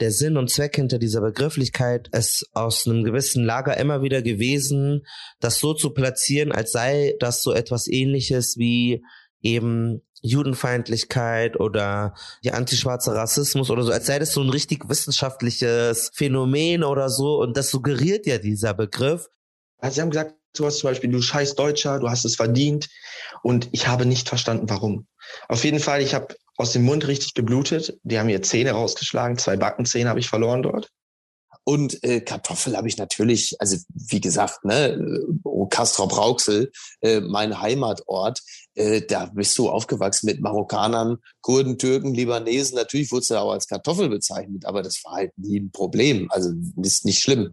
der Sinn und Zweck hinter dieser Begrifflichkeit ist aus einem gewissen Lager immer wieder gewesen, das so zu platzieren, als sei das so etwas ähnliches wie eben Judenfeindlichkeit oder die antischwarze Rassismus oder so, als sei das so ein richtig wissenschaftliches Phänomen oder so. Und das suggeriert ja dieser Begriff. Also sie haben gesagt, du hast zum Beispiel, du scheiß Deutscher, du hast es verdient. Und ich habe nicht verstanden, warum. Auf jeden Fall, ich habe aus dem Mund richtig geblutet. Die haben mir Zähne rausgeschlagen, zwei Backenzähne habe ich verloren dort. Und äh, Kartoffel habe ich natürlich, also wie gesagt, ne, oh, Castrop Rauxel, äh, mein Heimatort, äh, da bist du aufgewachsen mit Marokkanern, Kurden, Türken, Libanesen. Natürlich wurdest du auch als Kartoffel bezeichnet, aber das war halt nie ein Problem. Also ist nicht schlimm.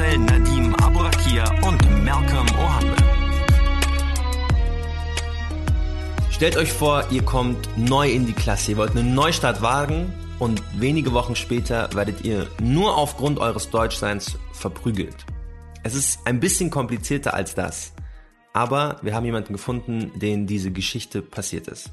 Marcel Nadim Aburakia und Malcolm Ohanbe. Stellt euch vor, ihr kommt neu in die Klasse, ihr wollt einen Neustart wagen und wenige Wochen später werdet ihr nur aufgrund eures Deutschseins verprügelt. Es ist ein bisschen komplizierter als das, aber wir haben jemanden gefunden, den diese Geschichte passiert ist.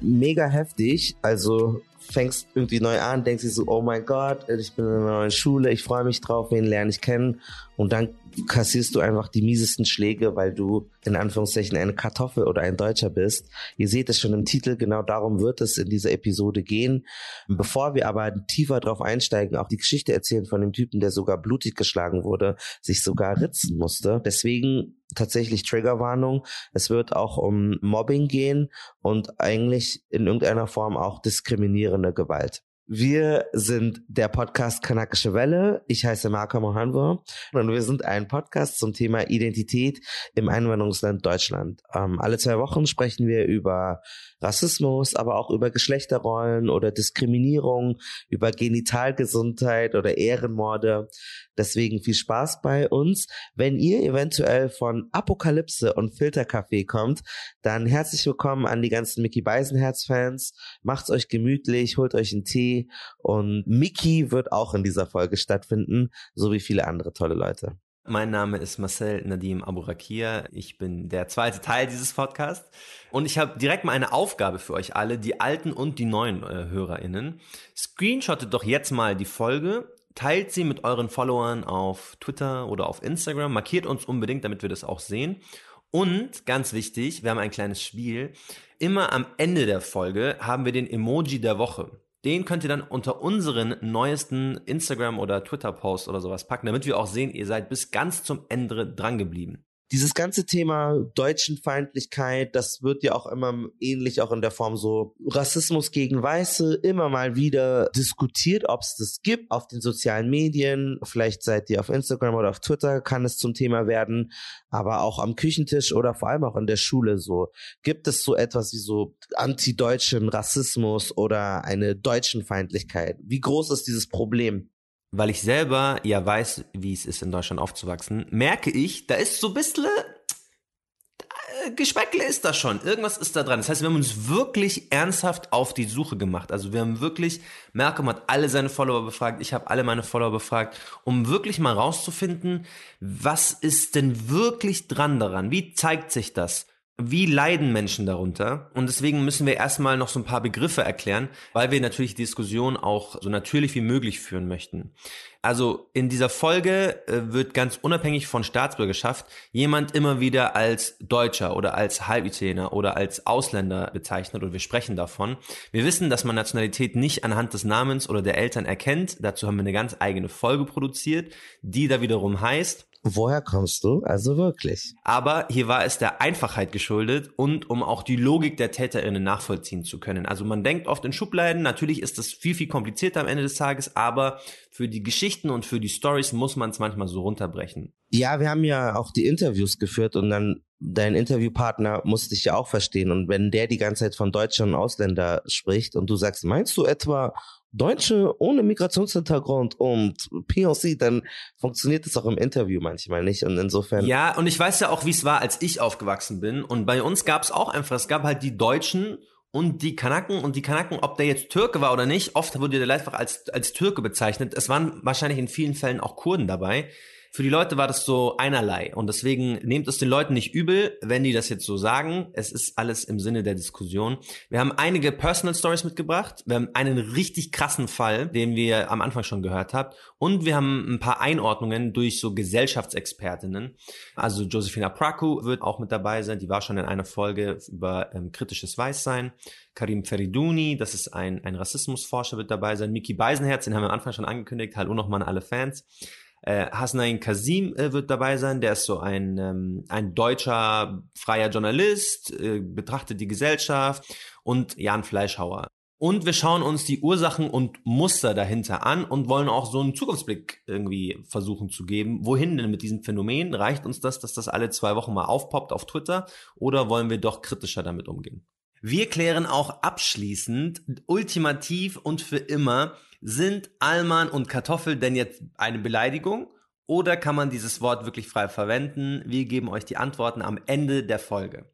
Mega heftig, also fängst irgendwie neu an, denkst dir so, oh mein Gott, ich bin in einer neuen Schule, ich freue mich drauf, wen lerne ich kennen. Und dann kassierst du einfach die miesesten Schläge, weil du in Anführungszeichen eine Kartoffel oder ein Deutscher bist. Ihr seht es schon im Titel, genau darum wird es in dieser Episode gehen. Bevor wir aber tiefer drauf einsteigen, auch die Geschichte erzählen von dem Typen, der sogar blutig geschlagen wurde, sich sogar ritzen musste. Deswegen tatsächlich Triggerwarnung. Es wird auch um Mobbing gehen und eigentlich in irgendeiner Form auch diskriminierende Gewalt. Wir sind der Podcast Kanakische Welle. Ich heiße Marco Mohanwa und wir sind ein Podcast zum Thema Identität im Einwanderungsland Deutschland. Ähm, alle zwei Wochen sprechen wir über Rassismus, aber auch über Geschlechterrollen oder Diskriminierung, über Genitalgesundheit oder Ehrenmorde. Deswegen viel Spaß bei uns. Wenn ihr eventuell von Apokalypse und Filterkaffee kommt, dann herzlich willkommen an die ganzen Mickey Beisenherz-Fans. Macht's euch gemütlich, holt euch einen Tee und Mickey wird auch in dieser Folge stattfinden, so wie viele andere tolle Leute. Mein Name ist Marcel Nadim Aburakia. Ich bin der zweite Teil dieses Podcasts. Und ich habe direkt mal eine Aufgabe für euch alle, die alten und die neuen äh, HörerInnen. Screenshottet doch jetzt mal die Folge, teilt sie mit euren Followern auf Twitter oder auf Instagram, markiert uns unbedingt, damit wir das auch sehen. Und ganz wichtig, wir haben ein kleines Spiel. Immer am Ende der Folge haben wir den Emoji der Woche. Den könnt ihr dann unter unseren neuesten Instagram- oder Twitter-Post oder sowas packen, damit wir auch sehen, ihr seid bis ganz zum Ende dran geblieben dieses ganze Thema Deutschenfeindlichkeit, das wird ja auch immer ähnlich auch in der Form so Rassismus gegen Weiße immer mal wieder diskutiert, ob es das gibt auf den sozialen Medien. Vielleicht seid ihr auf Instagram oder auf Twitter, kann es zum Thema werden, aber auch am Küchentisch oder vor allem auch in der Schule so. Gibt es so etwas wie so antideutschen Rassismus oder eine Deutschenfeindlichkeit? Wie groß ist dieses Problem? Weil ich selber ja weiß, wie es ist, in Deutschland aufzuwachsen, merke ich, da ist so ein bisschen äh, Geschmäckle ist da schon. Irgendwas ist da dran. Das heißt, wir haben uns wirklich ernsthaft auf die Suche gemacht. Also wir haben wirklich, Malcolm hat alle seine Follower befragt, ich habe alle meine Follower befragt, um wirklich mal rauszufinden, was ist denn wirklich dran daran? Wie zeigt sich das? Wie leiden Menschen darunter? Und deswegen müssen wir erstmal noch so ein paar Begriffe erklären, weil wir natürlich die Diskussion auch so natürlich wie möglich führen möchten. Also in dieser Folge äh, wird ganz unabhängig von Staatsbürgerschaft jemand immer wieder als Deutscher oder als Halbitaliener oder als Ausländer bezeichnet und wir sprechen davon. Wir wissen, dass man Nationalität nicht anhand des Namens oder der Eltern erkennt. Dazu haben wir eine ganz eigene Folge produziert, die da wiederum heißt Woher kommst du? Also wirklich. Aber hier war es der Einfachheit geschuldet und um auch die Logik der TäterInnen nachvollziehen zu können. Also man denkt oft in Schubladen, natürlich ist das viel, viel komplizierter am Ende des Tages, aber für die Geschichten und für die Stories muss man es manchmal so runterbrechen. Ja, wir haben ja auch die Interviews geführt und dann dein Interviewpartner muss dich ja auch verstehen. Und wenn der die ganze Zeit von Deutschen und Ausländer spricht und du sagst, meinst du etwa Deutsche ohne Migrationshintergrund und POC, dann funktioniert das auch im Interview manchmal nicht. Und insofern. Ja, und ich weiß ja auch, wie es war, als ich aufgewachsen bin. Und bei uns gab es auch einfach, es gab halt die Deutschen und die Kanaken und die Kanaken, ob der jetzt Türke war oder nicht, oft wurde der einfach als, als Türke bezeichnet. Es waren wahrscheinlich in vielen Fällen auch Kurden dabei für die Leute war das so einerlei. Und deswegen nehmt es den Leuten nicht übel, wenn die das jetzt so sagen. Es ist alles im Sinne der Diskussion. Wir haben einige Personal Stories mitgebracht. Wir haben einen richtig krassen Fall, den wir am Anfang schon gehört habt. Und wir haben ein paar Einordnungen durch so Gesellschaftsexpertinnen. Also Josefina Praku wird auch mit dabei sein. Die war schon in einer Folge über ähm, kritisches Weißsein. Karim Feriduni, das ist ein, ein Rassismusforscher, wird dabei sein. Miki Beisenherz, den haben wir am Anfang schon angekündigt. Hallo nochmal an alle Fans. Äh, Hasnain Kasim äh, wird dabei sein, der ist so ein, ähm, ein deutscher freier Journalist, äh, betrachtet die Gesellschaft und Jan Fleischhauer. Und wir schauen uns die Ursachen und Muster dahinter an und wollen auch so einen Zukunftsblick irgendwie versuchen zu geben. Wohin denn mit diesem Phänomen? Reicht uns das, dass das alle zwei Wochen mal aufpoppt auf Twitter? Oder wollen wir doch kritischer damit umgehen? Wir klären auch abschließend, ultimativ und für immer, sind Alman und Kartoffel denn jetzt eine Beleidigung oder kann man dieses Wort wirklich frei verwenden? Wir geben euch die Antworten am Ende der Folge.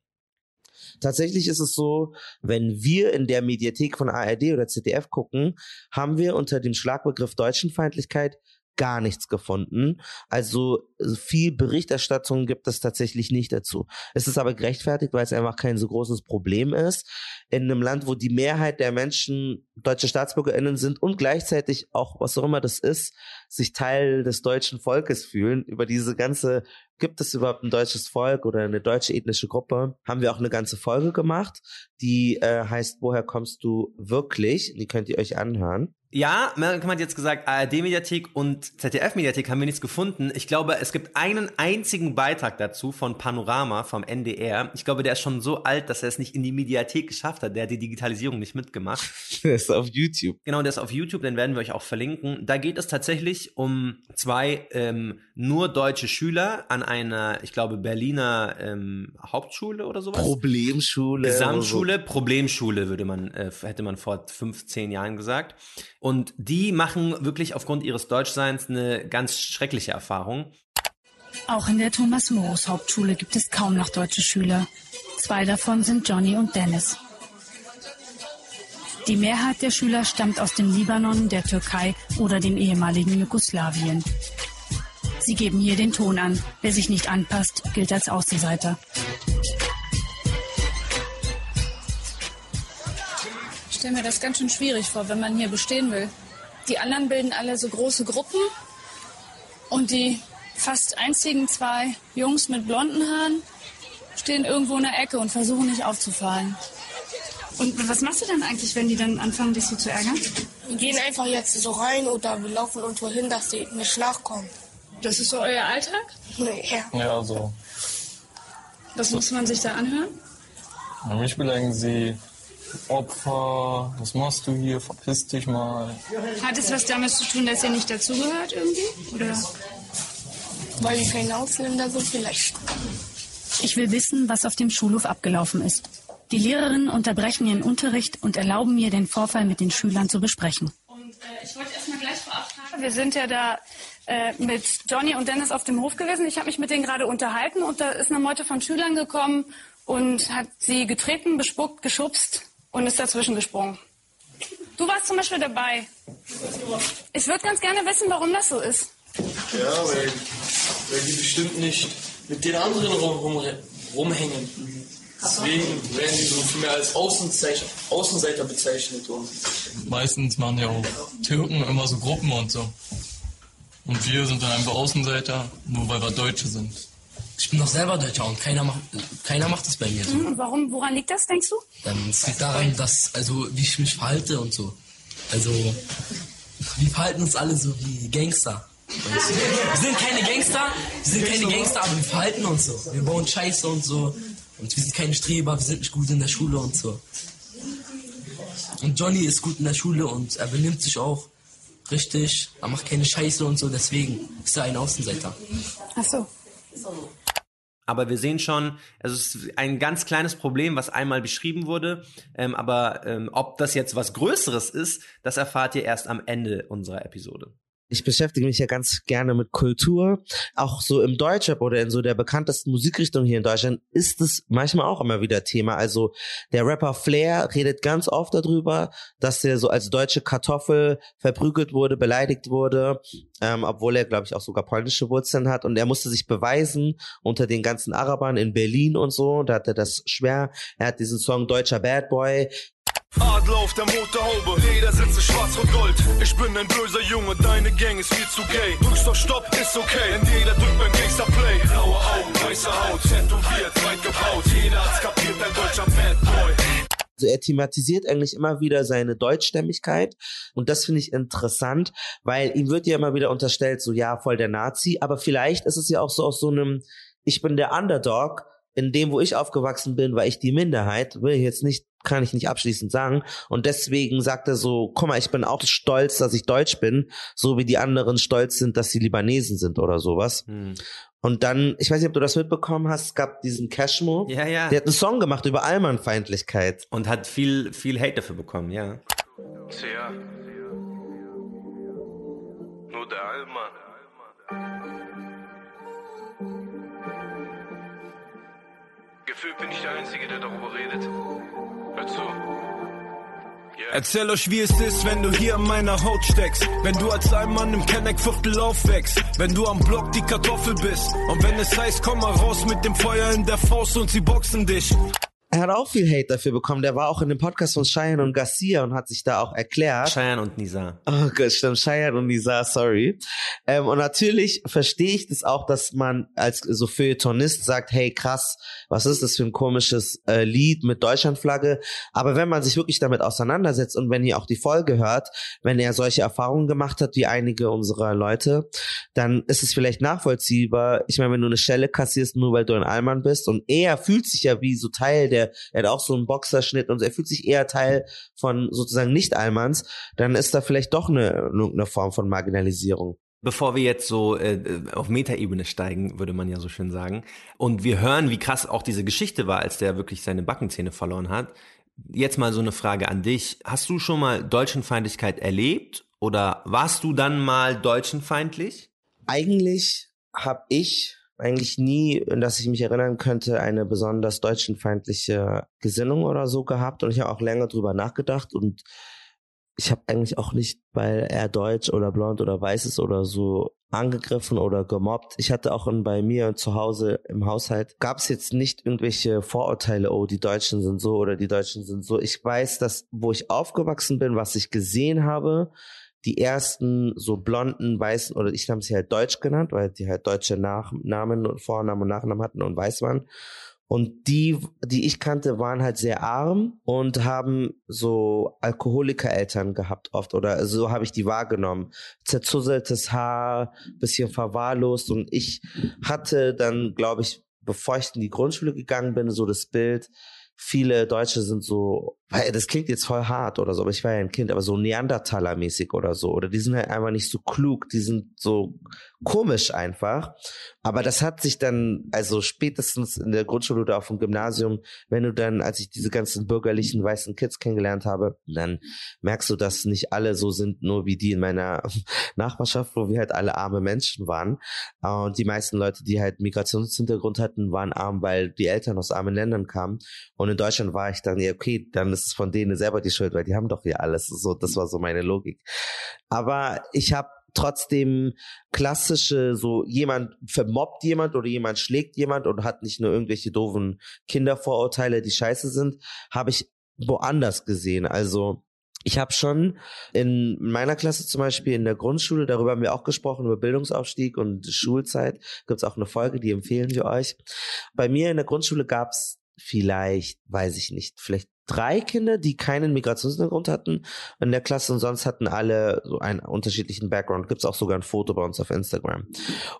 Tatsächlich ist es so, wenn wir in der Mediathek von ARD oder ZDF gucken, haben wir unter dem Schlagbegriff Deutschenfeindlichkeit gar nichts gefunden. Also äh, viel Berichterstattung gibt es tatsächlich nicht dazu. Es ist aber gerechtfertigt, weil es einfach kein so großes Problem ist. In einem Land, wo die Mehrheit der Menschen deutsche StaatsbürgerInnen sind und gleichzeitig auch, was auch immer das ist, sich Teil des deutschen Volkes fühlen, über diese ganze gibt es überhaupt ein deutsches Volk oder eine deutsche ethnische Gruppe, haben wir auch eine ganze Folge gemacht, die äh, heißt, woher kommst du wirklich? Die könnt ihr euch anhören. Ja, man hat jetzt gesagt, ARD-Mediathek und ZDF-Mediathek haben wir nichts gefunden. Ich glaube, es gibt einen einzigen Beitrag dazu von Panorama vom NDR. Ich glaube, der ist schon so alt, dass er es nicht in die Mediathek geschafft hat. Der hat die Digitalisierung nicht mitgemacht. der ist auf YouTube. Genau, der ist auf YouTube, den werden wir euch auch verlinken. Da geht es tatsächlich um zwei ähm, nur deutsche Schüler an einer, ich glaube, Berliner ähm, Hauptschule oder sowas. Problemschule. Gesamtschule, so. Problemschule würde man, äh, hätte man vor 15 Jahren gesagt. Und die machen wirklich aufgrund ihres Deutschseins eine ganz schreckliche Erfahrung. Auch in der Thomas Morus Hauptschule gibt es kaum noch deutsche Schüler. Zwei davon sind Johnny und Dennis. Die Mehrheit der Schüler stammt aus dem Libanon, der Türkei oder dem ehemaligen Jugoslawien. Sie geben hier den Ton an. Wer sich nicht anpasst, gilt als Außenseiter. Stelle mir das ganz schön schwierig vor, wenn man hier bestehen will. Die anderen bilden alle so große Gruppen und die fast einzigen zwei Jungs mit blonden Haaren stehen irgendwo in der Ecke und versuchen nicht aufzufallen. Und was machst du dann eigentlich, wenn die dann anfangen, dich so zu ärgern? Wir gehen einfach jetzt so rein oder wir laufen irgendwo hin, dass die nicht nachkommen. Das ist so euer Alltag? Ja. Ja, so. Was muss man sich da anhören? Mich beleidigen sie Opfer, was machst du hier? Verpiss dich mal. Hat es was damit zu tun, dass ihr nicht dazugehört irgendwie? Oder? Weil wir keine Ausländer sind vielleicht. Ich will wissen, was auf dem Schulhof abgelaufen ist. Die Lehrerinnen unterbrechen ihren Unterricht und erlauben mir, den Vorfall mit den Schülern zu besprechen. Und äh, ich wollte erstmal gleich vorab fragen. Wir sind ja da äh, mit Johnny und Dennis auf dem Hof gewesen. Ich habe mich mit denen gerade unterhalten und da ist eine Meute von Schülern gekommen und hat sie getreten, bespuckt, geschubst und ist dazwischen gesprungen. Du warst zum Beispiel dabei. Ich würde ganz gerne wissen, warum das so ist. Ja, weil, weil die bestimmt nicht mit den anderen rum, rum, rumhängen. Deswegen werden die so viel mehr als Außenseiter bezeichnet. Und Meistens machen ja auch Türken immer so Gruppen und so. Und wir sind dann einfach Außenseiter, nur weil wir Deutsche sind. Ich bin doch selber Deutscher und keiner macht, keiner macht das bei mir so. Mhm, und warum, woran liegt das, denkst du? Ähm, es liegt daran, dass, also, wie ich mich verhalte und so. Also, wir verhalten uns alle so wie Gangster. Wir sind keine Gangster, wir sind keine Gangster, aber wir verhalten uns so. Wir bauen Scheiße und so. Und wir sind keine Streber, wir sind nicht gut in der Schule und so. Und Johnny ist gut in der Schule und er benimmt sich auch richtig. Er macht keine Scheiße und so, deswegen ist er ein Außenseiter. Ach so. Aber wir sehen schon, es ist ein ganz kleines Problem, was einmal beschrieben wurde. Ähm, aber ähm, ob das jetzt was Größeres ist, das erfahrt ihr erst am Ende unserer Episode. Ich beschäftige mich ja ganz gerne mit Kultur. Auch so im Deutschrap oder in so der bekanntesten Musikrichtung hier in Deutschland ist es manchmal auch immer wieder Thema. Also der Rapper Flair redet ganz oft darüber, dass er so als deutsche Kartoffel verprügelt wurde, beleidigt wurde, ähm, obwohl er, glaube ich, auch sogar polnische Wurzeln hat. Und er musste sich beweisen unter den ganzen Arabern in Berlin und so. Da hat er das schwer. Er hat diesen Song Deutscher Bad Boy Adler auf der Motorhaube, jeder sitzt schwarz und gold. Ich bin ein böser Junge, deine Gang ist viel zu gay. Drückst doch Stopp, ist okay, denn jeder drückt beim Gangster Play. Blaue Augen, weiße Haut, tätowiert, weit gebaut. Jeder hat's kapiert, ein deutscher Bad Boy. Also er thematisiert eigentlich immer wieder seine Deutschstämmigkeit und das finde ich interessant, weil ihm wird ja immer wieder unterstellt, so ja, voll der Nazi, aber vielleicht ist es ja auch so aus so einem, ich bin der Underdog, in dem, wo ich aufgewachsen bin, war ich die Minderheit, will ich jetzt nicht, kann ich nicht abschließend sagen. Und deswegen sagt er so, guck mal, ich bin auch stolz, dass ich Deutsch bin, so wie die anderen stolz sind, dass sie Libanesen sind oder sowas. Hm. Und dann, ich weiß nicht, ob du das mitbekommen hast, es gab diesen Cashmo. Ja, ja. Der hat einen Song gemacht über Allmannfeindlichkeit. Und hat viel, viel Hate dafür bekommen, ja. Tja. Nur der Allmann. Gefühlt bin ich der Einzige, der darüber redet. Hör zu. Erzähl euch, wie es ist, wenn du hier in meiner Haut steckst. Wenn du als ein Mann im Kenneckviertel aufwächst. Wenn du am Block die Kartoffel bist. Und wenn es heißt, komm mal raus mit dem Feuer in der Faust und sie boxen dich. Er hat auch viel Hate dafür bekommen. Der war auch in dem Podcast von Cheyenne und Garcia und hat sich da auch erklärt. Cheyenne und Nisa. Oh Gott, stimmt. Cheyenne und Nisa, sorry. Ähm, und natürlich verstehe ich das auch, dass man als so Feuilletonist sagt, hey krass, was ist das für ein komisches äh, Lied mit Deutschlandflagge? Aber wenn man sich wirklich damit auseinandersetzt und wenn ihr auch die Folge hört, wenn er solche Erfahrungen gemacht hat wie einige unserer Leute, dann ist es vielleicht nachvollziehbar. Ich meine, wenn du eine Stelle kassierst, nur weil du ein Allmann bist und er fühlt sich ja wie so Teil der der, er hat auch so einen Boxerschnitt und er fühlt sich eher Teil von sozusagen Nicht-Almans, dann ist da vielleicht doch eine, eine Form von Marginalisierung. Bevor wir jetzt so äh, auf Metaebene steigen, würde man ja so schön sagen, und wir hören, wie krass auch diese Geschichte war, als der wirklich seine Backenzähne verloren hat. Jetzt mal so eine Frage an dich. Hast du schon mal Deutschenfeindlichkeit erlebt oder warst du dann mal deutschenfeindlich? Eigentlich habe ich eigentlich nie, dass ich mich erinnern könnte, eine besonders deutschenfeindliche Gesinnung oder so gehabt. Und ich habe auch länger drüber nachgedacht und ich habe eigentlich auch nicht, weil er deutsch oder blond oder weiß ist oder so angegriffen oder gemobbt. Ich hatte auch bei mir zu Hause im Haushalt, gab es jetzt nicht irgendwelche Vorurteile, oh, die Deutschen sind so oder die Deutschen sind so. Ich weiß, dass, wo ich aufgewachsen bin, was ich gesehen habe, die ersten so blonden, weißen, oder ich habe sie halt Deutsch genannt, weil die halt deutsche Nach Namen, Vornamen und Nachnamen hatten und weiß waren. Und die, die ich kannte, waren halt sehr arm und haben so Alkoholikereltern gehabt oft oder so habe ich die wahrgenommen. Zerzusseltes Haar, bisschen verwahrlost und ich hatte dann, glaube ich, bevor ich in die Grundschule gegangen bin, so das Bild, viele Deutsche sind so, das klingt jetzt voll hart oder so, aber ich war ja ein Kind, aber so Neandertaler-mäßig oder so. Oder die sind halt einfach nicht so klug, die sind so komisch einfach. Aber das hat sich dann, also spätestens in der Grundschule oder auf dem Gymnasium, wenn du dann, als ich diese ganzen bürgerlichen weißen Kids kennengelernt habe, dann merkst du, dass nicht alle so sind, nur wie die in meiner Nachbarschaft, wo wir halt alle arme Menschen waren. Und die meisten Leute, die halt Migrationshintergrund hatten, waren arm, weil die Eltern aus armen Ländern kamen. Und in Deutschland war ich dann, ja, okay, dann ist es von denen selber die Schuld, weil die haben doch hier alles. So, das war so meine Logik. Aber ich habe trotzdem klassische, so jemand vermobbt jemand oder jemand schlägt jemand und hat nicht nur irgendwelche doofen Kindervorurteile, die scheiße sind, habe ich woanders gesehen. Also ich habe schon in meiner Klasse zum Beispiel in der Grundschule, darüber haben wir auch gesprochen, über Bildungsaufstieg und Schulzeit, gibt's auch eine Folge, die empfehlen wir euch. Bei mir in der Grundschule gab's vielleicht, weiß ich nicht, vielleicht drei Kinder, die keinen Migrationshintergrund hatten in der Klasse und sonst hatten alle so einen unterschiedlichen Background. Gibt's auch sogar ein Foto bei uns auf Instagram.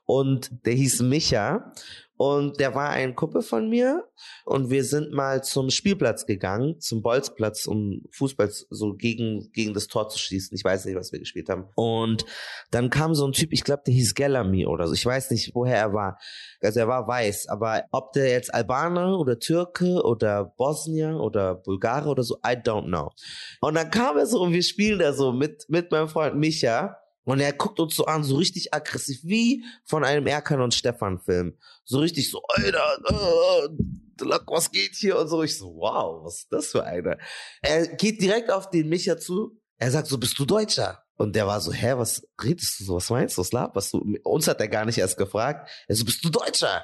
Und der hieß Micha und der war ein Kumpel von mir und wir sind mal zum Spielplatz gegangen, zum Bolzplatz, um Fußball so gegen, gegen das Tor zu schießen. Ich weiß nicht, was wir gespielt haben. Und dann kam so ein Typ, ich glaube, der hieß Gelami oder so. Ich weiß nicht, woher er war. Also er war weiß, aber ob der jetzt Albaner oder Türke oder Bosnier oder Bulgare oder so, I don't know. Und dann kam er so und wir spielen da so mit, mit meinem Freund Micha Und er guckt uns so an, so richtig aggressiv, wie von einem Erkan und Stefan Film. So richtig so, Alter, äh, was geht hier? Und so. Ich so, wow, was ist das für einer? Er geht direkt auf den Micha zu. Er sagt so, bist du Deutscher? Und der war so, hä, was redest du so? Was meinst du? Was laberst du? Uns hat er gar nicht erst gefragt. Er so, bist du Deutscher?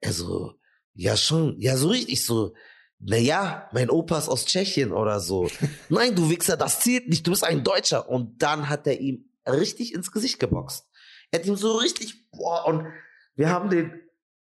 Er so, ja schon, ja so richtig so. Naja, mein Opa ist aus Tschechien oder so. Nein, du Wichser, das zählt nicht, du bist ein Deutscher. Und dann hat er ihm richtig ins Gesicht geboxt. Er hat ihm so richtig, boah, und wir haben den,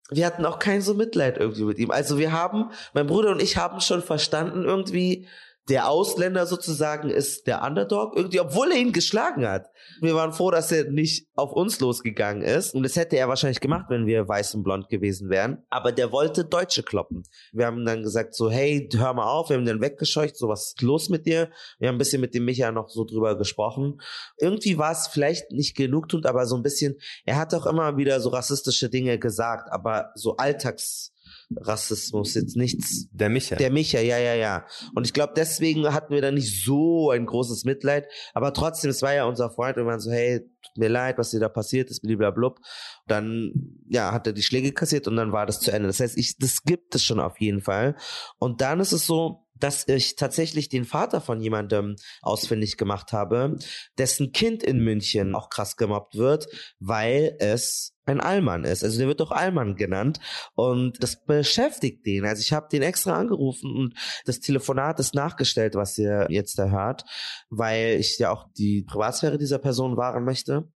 wir hatten auch kein so Mitleid irgendwie mit ihm. Also wir haben, mein Bruder und ich haben schon verstanden irgendwie, der Ausländer sozusagen ist der Underdog irgendwie, obwohl er ihn geschlagen hat. Wir waren froh, dass er nicht auf uns losgegangen ist. Und das hätte er wahrscheinlich gemacht, wenn wir weiß und blond gewesen wären. Aber der wollte Deutsche kloppen. Wir haben dann gesagt so, hey, hör mal auf. Wir haben den weggescheucht. So, was ist los mit dir? Wir haben ein bisschen mit dem Micha noch so drüber gesprochen. Irgendwie war es vielleicht nicht genug tut, aber so ein bisschen, er hat auch immer wieder so rassistische Dinge gesagt, aber so Alltags, Rassismus, jetzt nichts. Der Micha. Der Micha, ja, ja, ja. Und ich glaube, deswegen hatten wir da nicht so ein großes Mitleid. Aber trotzdem, es war ja unser Freund und wir waren so, hey, tut mir leid, was dir da passiert ist, bliblablub. Dann, ja, hat er die Schläge kassiert und dann war das zu Ende. Das heißt, ich, das gibt es schon auf jeden Fall. Und dann ist es so, dass ich tatsächlich den Vater von jemandem ausfindig gemacht habe, dessen Kind in München auch krass gemobbt wird, weil es ein Allmann ist. Also der wird doch Allmann genannt und das beschäftigt den. Also ich habe den extra angerufen und das Telefonat ist nachgestellt, was ihr jetzt da hört, weil ich ja auch die Privatsphäre dieser Person wahren möchte.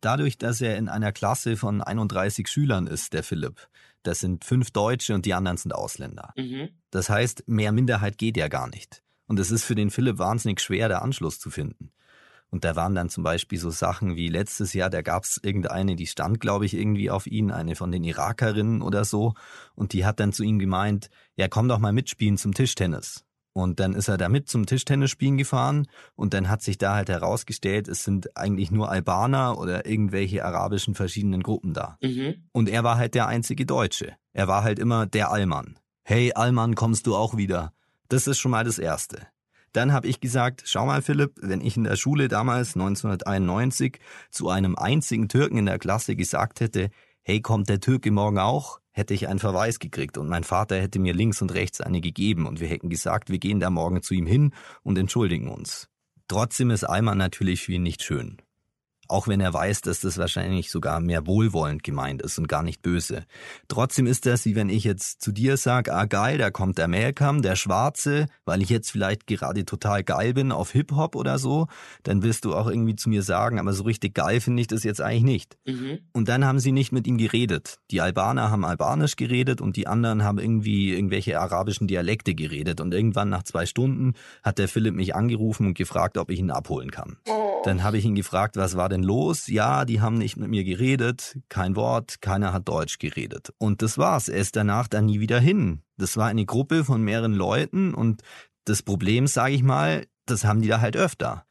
Dadurch, dass er in einer Klasse von 31 Schülern ist, der Philipp, das sind fünf Deutsche und die anderen sind Ausländer. Mhm. Das heißt, mehr Minderheit geht ja gar nicht. Und es ist für den Philipp wahnsinnig schwer, der Anschluss zu finden. Und da waren dann zum Beispiel so Sachen wie letztes Jahr, da gab es irgendeine, die stand, glaube ich, irgendwie auf ihn, eine von den Irakerinnen oder so. Und die hat dann zu ihm gemeint, ja, komm doch mal mitspielen zum Tischtennis. Und dann ist er da mit zum Tischtennisspielen gefahren und dann hat sich da halt herausgestellt, es sind eigentlich nur Albaner oder irgendwelche arabischen verschiedenen Gruppen da. Mhm. Und er war halt der einzige Deutsche. Er war halt immer der Allmann. Hey Allmann, kommst du auch wieder? Das ist schon mal das Erste. Dann habe ich gesagt, schau mal Philipp, wenn ich in der Schule damals 1991 zu einem einzigen Türken in der Klasse gesagt hätte, hey, kommt der Türke morgen auch? hätte ich einen Verweis gekriegt und mein Vater hätte mir links und rechts eine gegeben und wir hätten gesagt, wir gehen da morgen zu ihm hin und entschuldigen uns. Trotzdem ist Alman natürlich für ihn nicht schön. Auch wenn er weiß, dass das wahrscheinlich sogar mehr wohlwollend gemeint ist und gar nicht böse. Trotzdem ist das, wie wenn ich jetzt zu dir sage, ah geil, da kommt der Malcolm, der Schwarze, weil ich jetzt vielleicht gerade total geil bin auf Hip-Hop oder so, dann wirst du auch irgendwie zu mir sagen, aber so richtig geil finde ich das jetzt eigentlich nicht. Mhm. Und dann haben sie nicht mit ihm geredet. Die Albaner haben Albanisch geredet und die anderen haben irgendwie irgendwelche arabischen Dialekte geredet. Und irgendwann nach zwei Stunden hat der Philipp mich angerufen und gefragt, ob ich ihn abholen kann. Oh. Dann habe ich ihn gefragt, was war denn denn los? Ja, die haben nicht mit mir geredet, kein Wort, keiner hat Deutsch geredet. Und das war's. Er ist danach dann nie wieder hin. Das war eine Gruppe von mehreren Leuten und das Problem, sage ich mal, das haben die da halt öfter.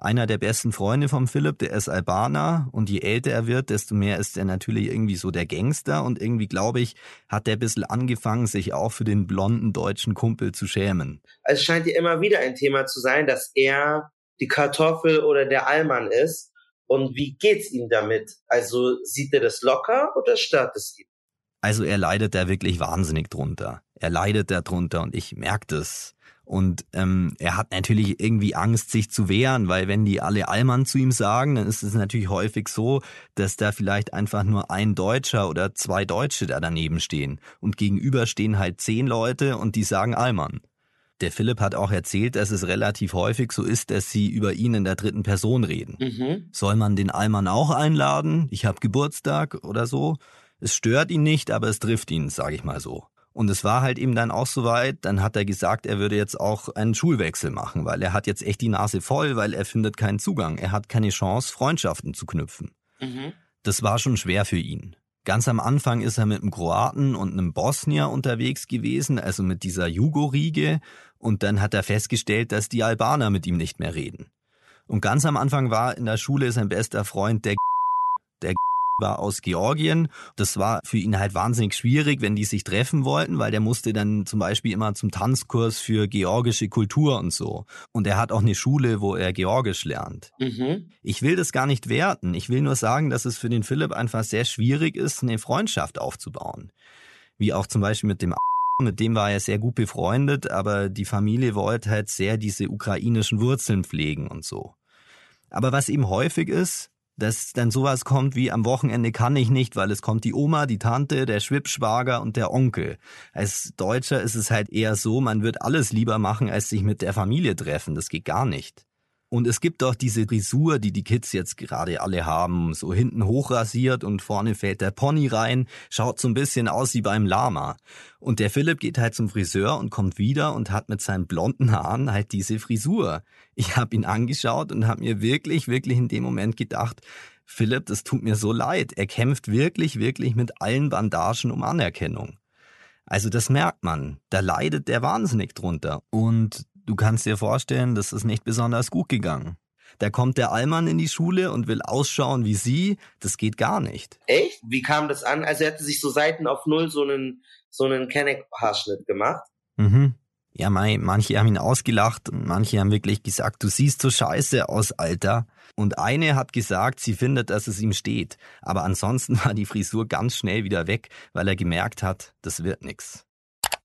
Einer der besten Freunde vom Philipp, der ist Albaner und je älter er wird, desto mehr ist er natürlich irgendwie so der Gangster und irgendwie glaube ich, hat der ein bisschen angefangen, sich auch für den blonden deutschen Kumpel zu schämen. Es scheint ja immer wieder ein Thema zu sein, dass er die Kartoffel oder der Allmann ist und wie geht's ihm damit? Also sieht er das locker oder stört es ihn? Also er leidet da wirklich wahnsinnig drunter. Er leidet da drunter und ich merke das. Und ähm, er hat natürlich irgendwie Angst, sich zu wehren, weil wenn die alle Allmann zu ihm sagen, dann ist es natürlich häufig so, dass da vielleicht einfach nur ein Deutscher oder zwei Deutsche da daneben stehen. Und gegenüber stehen halt zehn Leute und die sagen Allmann. Der Philipp hat auch erzählt, dass es relativ häufig so ist, dass sie über ihn in der dritten Person reden. Mhm. Soll man den Allmann auch einladen? Ich habe Geburtstag oder so. Es stört ihn nicht, aber es trifft ihn, sage ich mal so. Und es war halt eben dann auch so weit, dann hat er gesagt, er würde jetzt auch einen Schulwechsel machen, weil er hat jetzt echt die Nase voll, weil er findet keinen Zugang. Er hat keine Chance, Freundschaften zu knüpfen. Mhm. Das war schon schwer für ihn. Ganz am Anfang ist er mit einem Kroaten und einem Bosnier unterwegs gewesen, also mit dieser Jugo-Riege, und dann hat er festgestellt, dass die Albaner mit ihm nicht mehr reden. Und ganz am Anfang war in der Schule sein bester Freund der der war aus Georgien. Das war für ihn halt wahnsinnig schwierig, wenn die sich treffen wollten, weil der musste dann zum Beispiel immer zum Tanzkurs für georgische Kultur und so. Und er hat auch eine Schule, wo er Georgisch lernt. Mhm. Ich will das gar nicht werten. Ich will nur sagen, dass es für den Philipp einfach sehr schwierig ist, eine Freundschaft aufzubauen. Wie auch zum Beispiel mit dem mit dem war er sehr gut befreundet, aber die Familie wollte halt sehr diese ukrainischen Wurzeln pflegen und so. Aber was eben häufig ist, dass dann sowas kommt wie am Wochenende kann ich nicht, weil es kommt die Oma, die Tante, der Schwippschwager und der Onkel. Als Deutscher ist es halt eher so, man wird alles lieber machen, als sich mit der Familie treffen. Das geht gar nicht. Und es gibt auch diese Frisur, die die Kids jetzt gerade alle haben, so hinten hochrasiert und vorne fällt der Pony rein, schaut so ein bisschen aus wie beim Lama. Und der Philipp geht halt zum Friseur und kommt wieder und hat mit seinen blonden Haaren halt diese Frisur. Ich habe ihn angeschaut und habe mir wirklich, wirklich in dem Moment gedacht, Philipp, das tut mir so leid. Er kämpft wirklich, wirklich mit allen Bandagen um Anerkennung. Also das merkt man. Da leidet der wahnsinnig drunter. Und Du kannst dir vorstellen, das ist nicht besonders gut gegangen. Da kommt der Allmann in die Schule und will ausschauen wie sie. Das geht gar nicht. Echt? Wie kam das an? Also er hatte sich so Seiten auf Null so einen, so einen Kenneck-Haarschnitt gemacht. Mhm. Ja, mei, manche haben ihn ausgelacht und manche haben wirklich gesagt, du siehst so scheiße aus, Alter. Und eine hat gesagt, sie findet, dass es ihm steht. Aber ansonsten war die Frisur ganz schnell wieder weg, weil er gemerkt hat, das wird nix.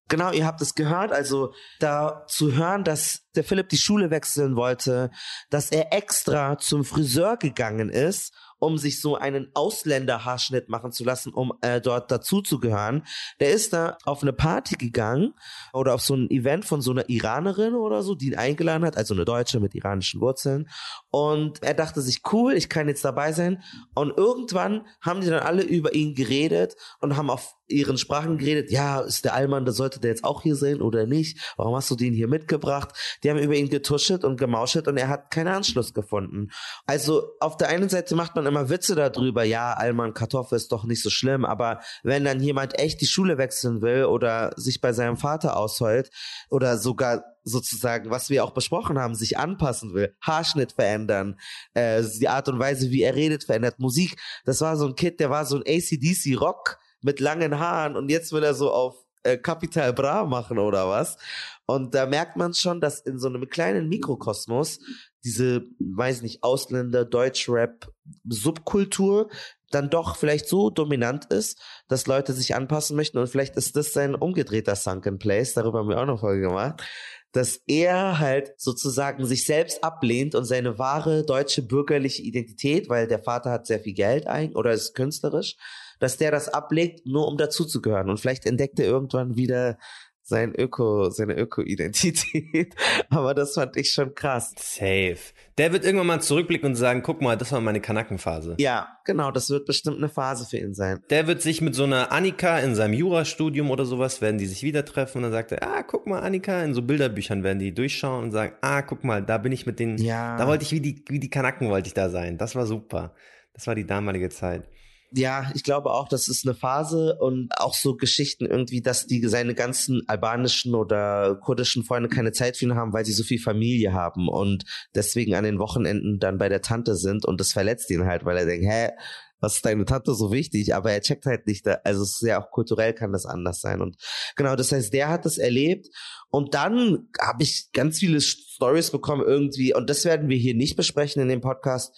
Genau, ihr habt es gehört. Also da zu hören, dass der Philipp die Schule wechseln wollte, dass er extra zum Friseur gegangen ist um sich so einen Ausländerhaarschnitt machen zu lassen, um äh, dort dazuzugehören. Der ist da auf eine Party gegangen oder auf so ein Event von so einer Iranerin oder so, die ihn eingeladen hat, also eine Deutsche mit iranischen Wurzeln. Und er dachte sich, cool, ich kann jetzt dabei sein. Und irgendwann haben die dann alle über ihn geredet und haben auf ihren Sprachen geredet. Ja, ist der Allmann, da sollte der jetzt auch hier sein oder nicht? Warum hast du den hier mitgebracht? Die haben über ihn getuschelt und gemauschelt und er hat keinen Anschluss gefunden. Also auf der einen Seite macht man immer Witze darüber, ja, Allmann Kartoffel ist doch nicht so schlimm, aber wenn dann jemand echt die Schule wechseln will oder sich bei seinem Vater ausheult oder sogar sozusagen, was wir auch besprochen haben, sich anpassen will, Haarschnitt verändern, äh, die Art und Weise, wie er redet, verändert, Musik. Das war so ein Kid, der war so ein ACDC Rock mit langen Haaren und jetzt will er so auf äh, Capital Bra machen oder was. Und da merkt man schon, dass in so einem kleinen Mikrokosmos diese, weiß nicht, Ausländer, Deutschrap, Subkultur dann doch vielleicht so dominant ist, dass Leute sich anpassen möchten und vielleicht ist das sein umgedrehter Sunken Place, darüber haben wir auch noch Folge gemacht, dass er halt sozusagen sich selbst ablehnt und seine wahre deutsche bürgerliche Identität, weil der Vater hat sehr viel Geld ein oder ist künstlerisch, dass der das ablegt, nur um dazuzugehören. Und vielleicht entdeckt er irgendwann wieder sein Öko, seine Öko-Identität. Aber das fand ich schon krass. Safe. Der wird irgendwann mal zurückblicken und sagen, guck mal, das war meine Kanackenphase. Ja, genau, das wird bestimmt eine Phase für ihn sein. Der wird sich mit so einer Annika in seinem Jurastudium oder sowas, werden die sich wieder treffen und dann sagt er, ah, guck mal, Annika, in so Bilderbüchern werden die durchschauen und sagen, ah, guck mal, da bin ich mit den, ja. da wollte ich wie die, wie die Kanaken wollte ich da sein. Das war super. Das war die damalige Zeit ja, ich glaube auch, das ist eine Phase und auch so Geschichten irgendwie, dass die seine ganzen albanischen oder kurdischen Freunde keine Zeit für ihn haben, weil sie so viel Familie haben und deswegen an den Wochenenden dann bei der Tante sind und das verletzt ihn halt, weil er denkt, hä, was ist deine Tante so wichtig? Aber er checkt halt nicht, also es ist ja auch kulturell kann das anders sein und genau, das heißt, der hat das erlebt und dann habe ich ganz viele Stories bekommen irgendwie und das werden wir hier nicht besprechen in dem Podcast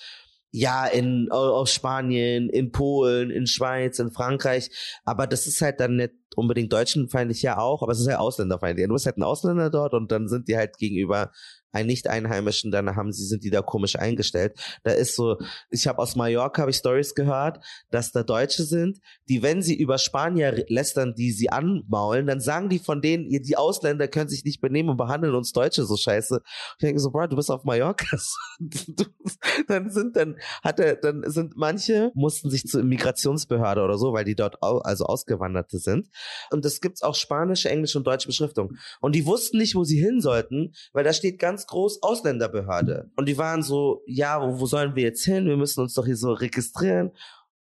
ja, in, aus Spanien, in Polen, in Schweiz, in Frankreich, aber das ist halt dann nicht unbedingt deutschenfeindlich ja auch, aber es ist ja ausländerfeindlich. Du bist halt ein Ausländer dort und dann sind die halt gegenüber einen Nicht-Einheimischen, dann haben sie, sind die da komisch eingestellt. Da ist so, ich habe aus Mallorca habe ich Stories gehört, dass da Deutsche sind, die, wenn sie über Spanier lästern, die sie anmaulen, dann sagen die von denen, die Ausländer können sich nicht benehmen und behandeln uns Deutsche so scheiße. Ich denke so, bro, du bist auf Mallorca. dann sind dann, hat er, dann sind manche mussten sich zur Migrationsbehörde oder so, weil die dort au, also Ausgewanderte sind. Und es gibt's auch spanische, englische und deutsche Beschriftung. Und die wussten nicht, wo sie hin sollten, weil da steht ganz groß Ausländerbehörde. Und die waren so, ja, wo, wo sollen wir jetzt hin? Wir müssen uns doch hier so registrieren.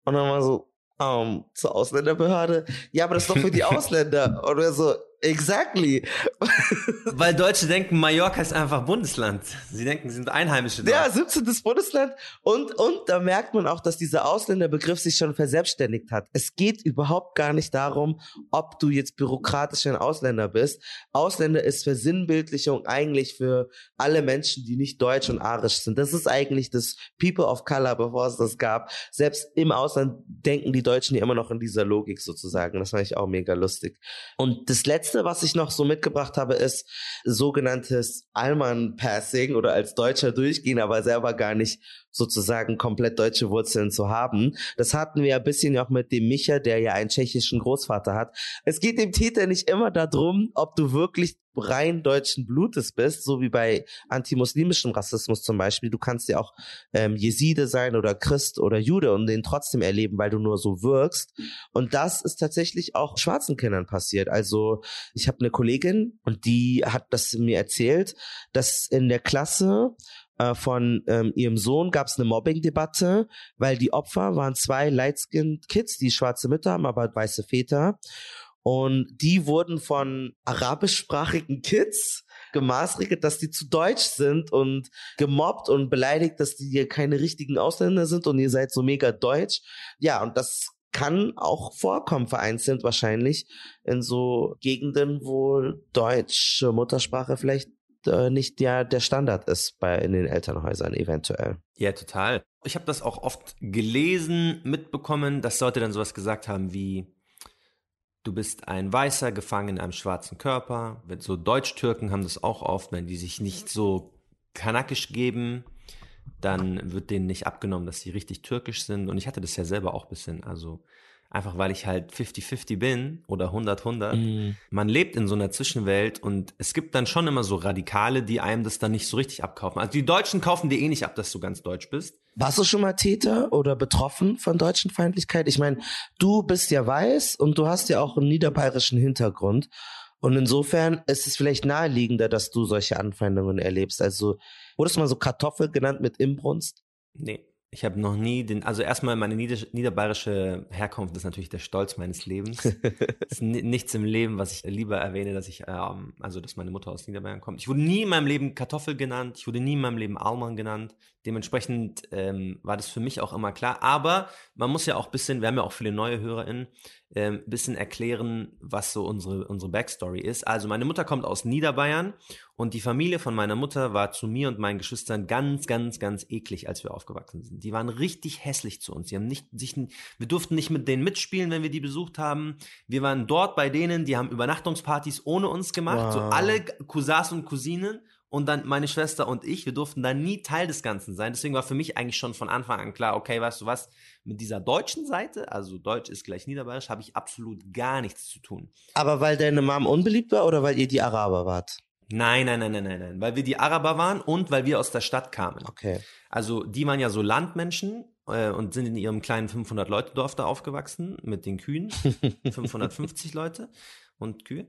Und dann war so, um, zur Ausländerbehörde. Ja, aber das ist doch für die Ausländer. Oder so, Exactly. Weil Deutsche denken, Mallorca ist einfach Bundesland. Sie denken, sie sind Einheimische dort. Ja, 17. Bundesland. Und, und da merkt man auch, dass dieser Ausländerbegriff sich schon verselbstständigt hat. Es geht überhaupt gar nicht darum, ob du jetzt bürokratisch ein Ausländer bist. Ausländer ist Versinnbildlichung eigentlich für alle Menschen, die nicht deutsch und arisch sind. Das ist eigentlich das People of Color, bevor es das gab. Selbst im Ausland denken die Deutschen ja immer noch in dieser Logik sozusagen. Das fand ich auch mega lustig. Und das letzte letzte, was ich noch so mitgebracht habe, ist sogenanntes Allmann-Passing oder als Deutscher durchgehen, aber selber gar nicht sozusagen komplett deutsche Wurzeln zu haben. Das hatten wir ein bisschen auch mit dem Micha, der ja einen tschechischen Großvater hat. Es geht dem Täter nicht immer darum, ob du wirklich rein deutschen Blutes bist, so wie bei antimuslimischem Rassismus zum Beispiel. Du kannst ja auch ähm, Jeside sein oder Christ oder Jude und den trotzdem erleben, weil du nur so wirkst. Und das ist tatsächlich auch schwarzen Kindern passiert. Also ich habe eine Kollegin und die hat das mir erzählt, dass in der Klasse äh, von ähm, ihrem Sohn gab es eine Mobbing-Debatte, weil die Opfer waren zwei Light-Skinned-Kids, die schwarze Mütter haben, aber weiße Väter. Und die wurden von arabischsprachigen Kids gemaßregelt, dass die zu deutsch sind und gemobbt und beleidigt, dass die hier keine richtigen Ausländer sind und ihr seid so mega deutsch. Ja, und das kann auch vorkommen, vereinzelt wahrscheinlich, in so Gegenden, wo deutsche Muttersprache vielleicht äh, nicht der, der Standard ist bei in den Elternhäusern eventuell. Ja, total. Ich habe das auch oft gelesen, mitbekommen, dass Leute dann sowas gesagt haben wie, du bist ein Weißer gefangen in einem schwarzen Körper. So Deutsch-Türken haben das auch oft, wenn die sich nicht so kanakisch geben, dann wird denen nicht abgenommen, dass sie richtig türkisch sind. Und ich hatte das ja selber auch ein bisschen. Also einfach weil ich halt 50-50 bin oder 100-100. Mhm. Man lebt in so einer Zwischenwelt und es gibt dann schon immer so Radikale, die einem das dann nicht so richtig abkaufen. Also die Deutschen kaufen dir eh nicht ab, dass du ganz deutsch bist. Warst du schon mal Täter oder betroffen von deutschen Feindlichkeit? Ich meine, du bist ja weiß und du hast ja auch einen niederbayerischen Hintergrund. Und insofern ist es vielleicht naheliegender, dass du solche Anfeindungen erlebst. Also, wurdest du mal so Kartoffel genannt mit Imbrunst? Nee. Ich habe noch nie den, also erstmal meine nieder, niederbayerische Herkunft ist natürlich der Stolz meines Lebens. es ist nichts im Leben, was ich lieber erwähne, dass ich, ähm, also dass meine Mutter aus Niederbayern kommt. Ich wurde nie in meinem Leben Kartoffel genannt, ich wurde nie in meinem Leben Alman genannt. Dementsprechend ähm, war das für mich auch immer klar. Aber man muss ja auch ein bisschen, wir haben ja auch viele neue HörerInnen, ein ähm, bisschen erklären, was so unsere, unsere Backstory ist. Also meine Mutter kommt aus Niederbayern und die Familie von meiner Mutter war zu mir und meinen Geschwistern ganz, ganz, ganz eklig, als wir aufgewachsen sind. Die waren richtig hässlich zu uns. Die haben nicht, sich, wir durften nicht mit denen mitspielen, wenn wir die besucht haben. Wir waren dort bei denen, die haben Übernachtungspartys ohne uns gemacht. Wow. So alle Cousins und Cousinen und dann meine Schwester und ich, wir durften da nie Teil des Ganzen sein. Deswegen war für mich eigentlich schon von Anfang an klar, okay, weißt du was, mit dieser deutschen Seite, also Deutsch ist gleich Niederbayerisch, habe ich absolut gar nichts zu tun. Aber weil deine Mom unbeliebt war oder weil ihr die Araber wart? Nein, nein, nein, nein, nein, nein, weil wir die Araber waren und weil wir aus der Stadt kamen. Okay. Also die waren ja so Landmenschen äh, und sind in ihrem kleinen 500-Leute-Dorf da aufgewachsen mit den Kühen, 550 Leute und Kühe.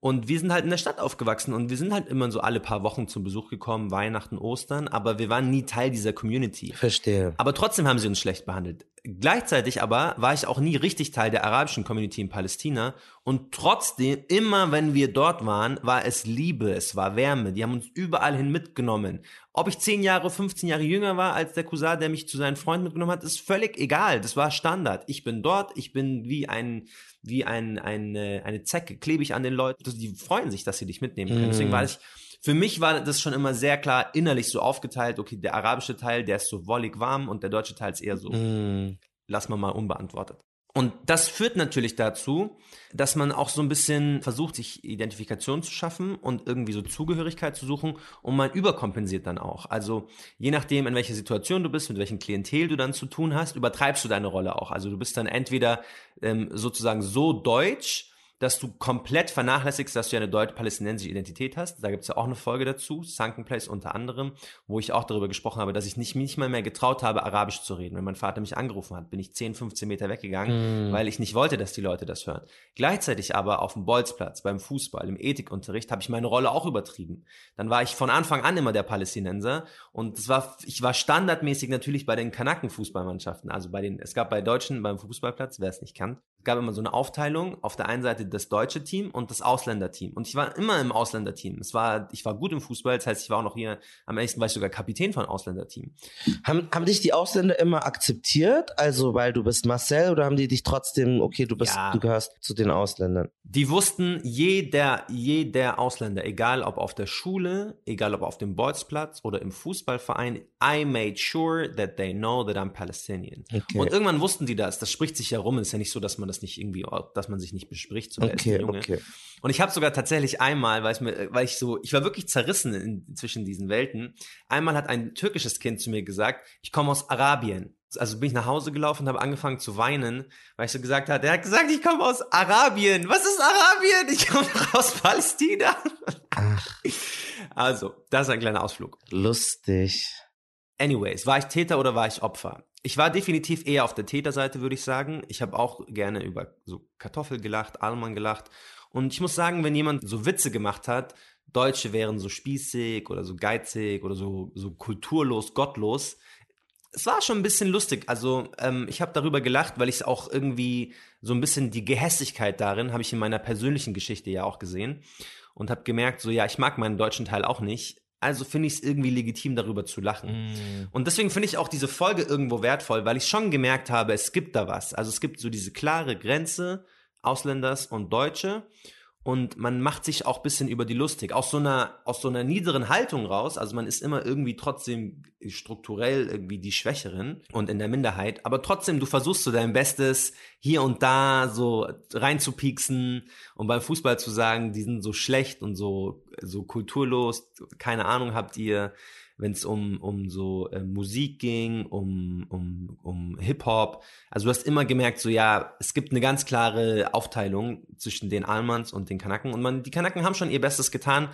Und wir sind halt in der Stadt aufgewachsen und wir sind halt immer so alle paar Wochen zum Besuch gekommen, Weihnachten, Ostern, aber wir waren nie Teil dieser Community. Verstehe. Aber trotzdem haben sie uns schlecht behandelt. Gleichzeitig aber war ich auch nie richtig Teil der arabischen Community in Palästina und trotzdem, immer wenn wir dort waren, war es Liebe, es war Wärme. Die haben uns überall hin mitgenommen. Ob ich 10 Jahre, 15 Jahre jünger war als der Cousin, der mich zu seinen Freunden mitgenommen hat, ist völlig egal. Das war Standard. Ich bin dort, ich bin wie ein, wie ein, eine, eine Zecke, klebe ich an den Leuten. Die freuen sich, dass sie dich mitnehmen können. Deswegen war ich, für mich war das schon immer sehr klar innerlich so aufgeteilt, okay, der arabische Teil, der ist so wollig warm und der deutsche Teil ist eher so, mm. lass mal mal unbeantwortet. Und das führt natürlich dazu, dass man auch so ein bisschen versucht, sich Identifikation zu schaffen und irgendwie so Zugehörigkeit zu suchen und man überkompensiert dann auch. Also je nachdem, in welcher Situation du bist, mit welchem Klientel du dann zu tun hast, übertreibst du deine Rolle auch. Also du bist dann entweder ähm, sozusagen so deutsch, dass du komplett vernachlässigst, dass du ja eine deutsch-palästinensische Identität hast. Da gibt es ja auch eine Folge dazu, Sunken Place unter anderem, wo ich auch darüber gesprochen habe, dass ich nicht, nicht mal mehr getraut habe, Arabisch zu reden. Wenn mein Vater mich angerufen hat, bin ich 10, 15 Meter weggegangen, mm. weil ich nicht wollte, dass die Leute das hören. Gleichzeitig aber auf dem Bolzplatz, beim Fußball, im Ethikunterricht habe ich meine Rolle auch übertrieben. Dann war ich von Anfang an immer der Palästinenser und es war, ich war standardmäßig natürlich bei den Kanaken-Fußballmannschaften, also bei den, es gab bei Deutschen beim Fußballplatz, wer es nicht kann, gab immer so eine Aufteilung, auf der einen Seite das deutsche Team und das Ausländerteam. Und ich war immer im Ausländerteam. Es war, ich war gut im Fußball, das heißt, ich war auch noch hier, am nächsten war ich sogar Kapitän von Ausländerteam. Haben, haben dich die Ausländer immer akzeptiert? Also, weil du bist Marcel oder haben die dich trotzdem, okay, du bist, ja. du gehörst zu den Ausländern? Die wussten, jeder, jeder Ausländer, egal ob auf der Schule, egal ob auf dem Bolzplatz oder im Fußballverein, I made sure that they know that I'm Palestinian. Okay. Und irgendwann wussten die das. Das spricht sich ja rum. Es ist ja nicht so, dass man das nicht irgendwie, dass man sich nicht bespricht. So, okay, okay. Und ich habe sogar tatsächlich einmal, weil ich, mir, weil ich so, ich war wirklich zerrissen in, zwischen diesen Welten. Einmal hat ein türkisches Kind zu mir gesagt, ich komme aus Arabien. Also bin ich nach Hause gelaufen und habe angefangen zu weinen, weil ich so gesagt habe, der hat gesagt, ich komme aus Arabien. Was ist Arabien? Ich komme aus Palästina. Ach. Also, das ist ein kleiner Ausflug. Lustig. Anyways, war ich Täter oder war ich Opfer? Ich war definitiv eher auf der Täterseite, würde ich sagen. Ich habe auch gerne über so Kartoffel gelacht, Alman gelacht. Und ich muss sagen, wenn jemand so Witze gemacht hat, Deutsche wären so spießig oder so geizig oder so, so kulturlos, gottlos. Es war schon ein bisschen lustig. Also ähm, ich habe darüber gelacht, weil ich auch irgendwie so ein bisschen die Gehässigkeit darin habe ich in meiner persönlichen Geschichte ja auch gesehen und habe gemerkt, so ja, ich mag meinen deutschen Teil auch nicht. Also finde ich es irgendwie legitim, darüber zu lachen. Mm. Und deswegen finde ich auch diese Folge irgendwo wertvoll, weil ich schon gemerkt habe, es gibt da was. Also es gibt so diese klare Grenze Ausländers und Deutsche und man macht sich auch bisschen über die lustig. Aus so einer, aus so einer niederen Haltung raus, also man ist immer irgendwie trotzdem strukturell irgendwie die Schwächeren und in der Minderheit, aber trotzdem, du versuchst so dein Bestes, hier und da so reinzupieksen und beim Fußball zu sagen, die sind so schlecht und so, so kulturlos, keine Ahnung habt ihr, wenn es um, um so äh, Musik ging, um, um, um Hip-Hop. Also du hast immer gemerkt, so ja, es gibt eine ganz klare Aufteilung zwischen den Almans und den Kanaken. Und man, die Kanaken haben schon ihr Bestes getan,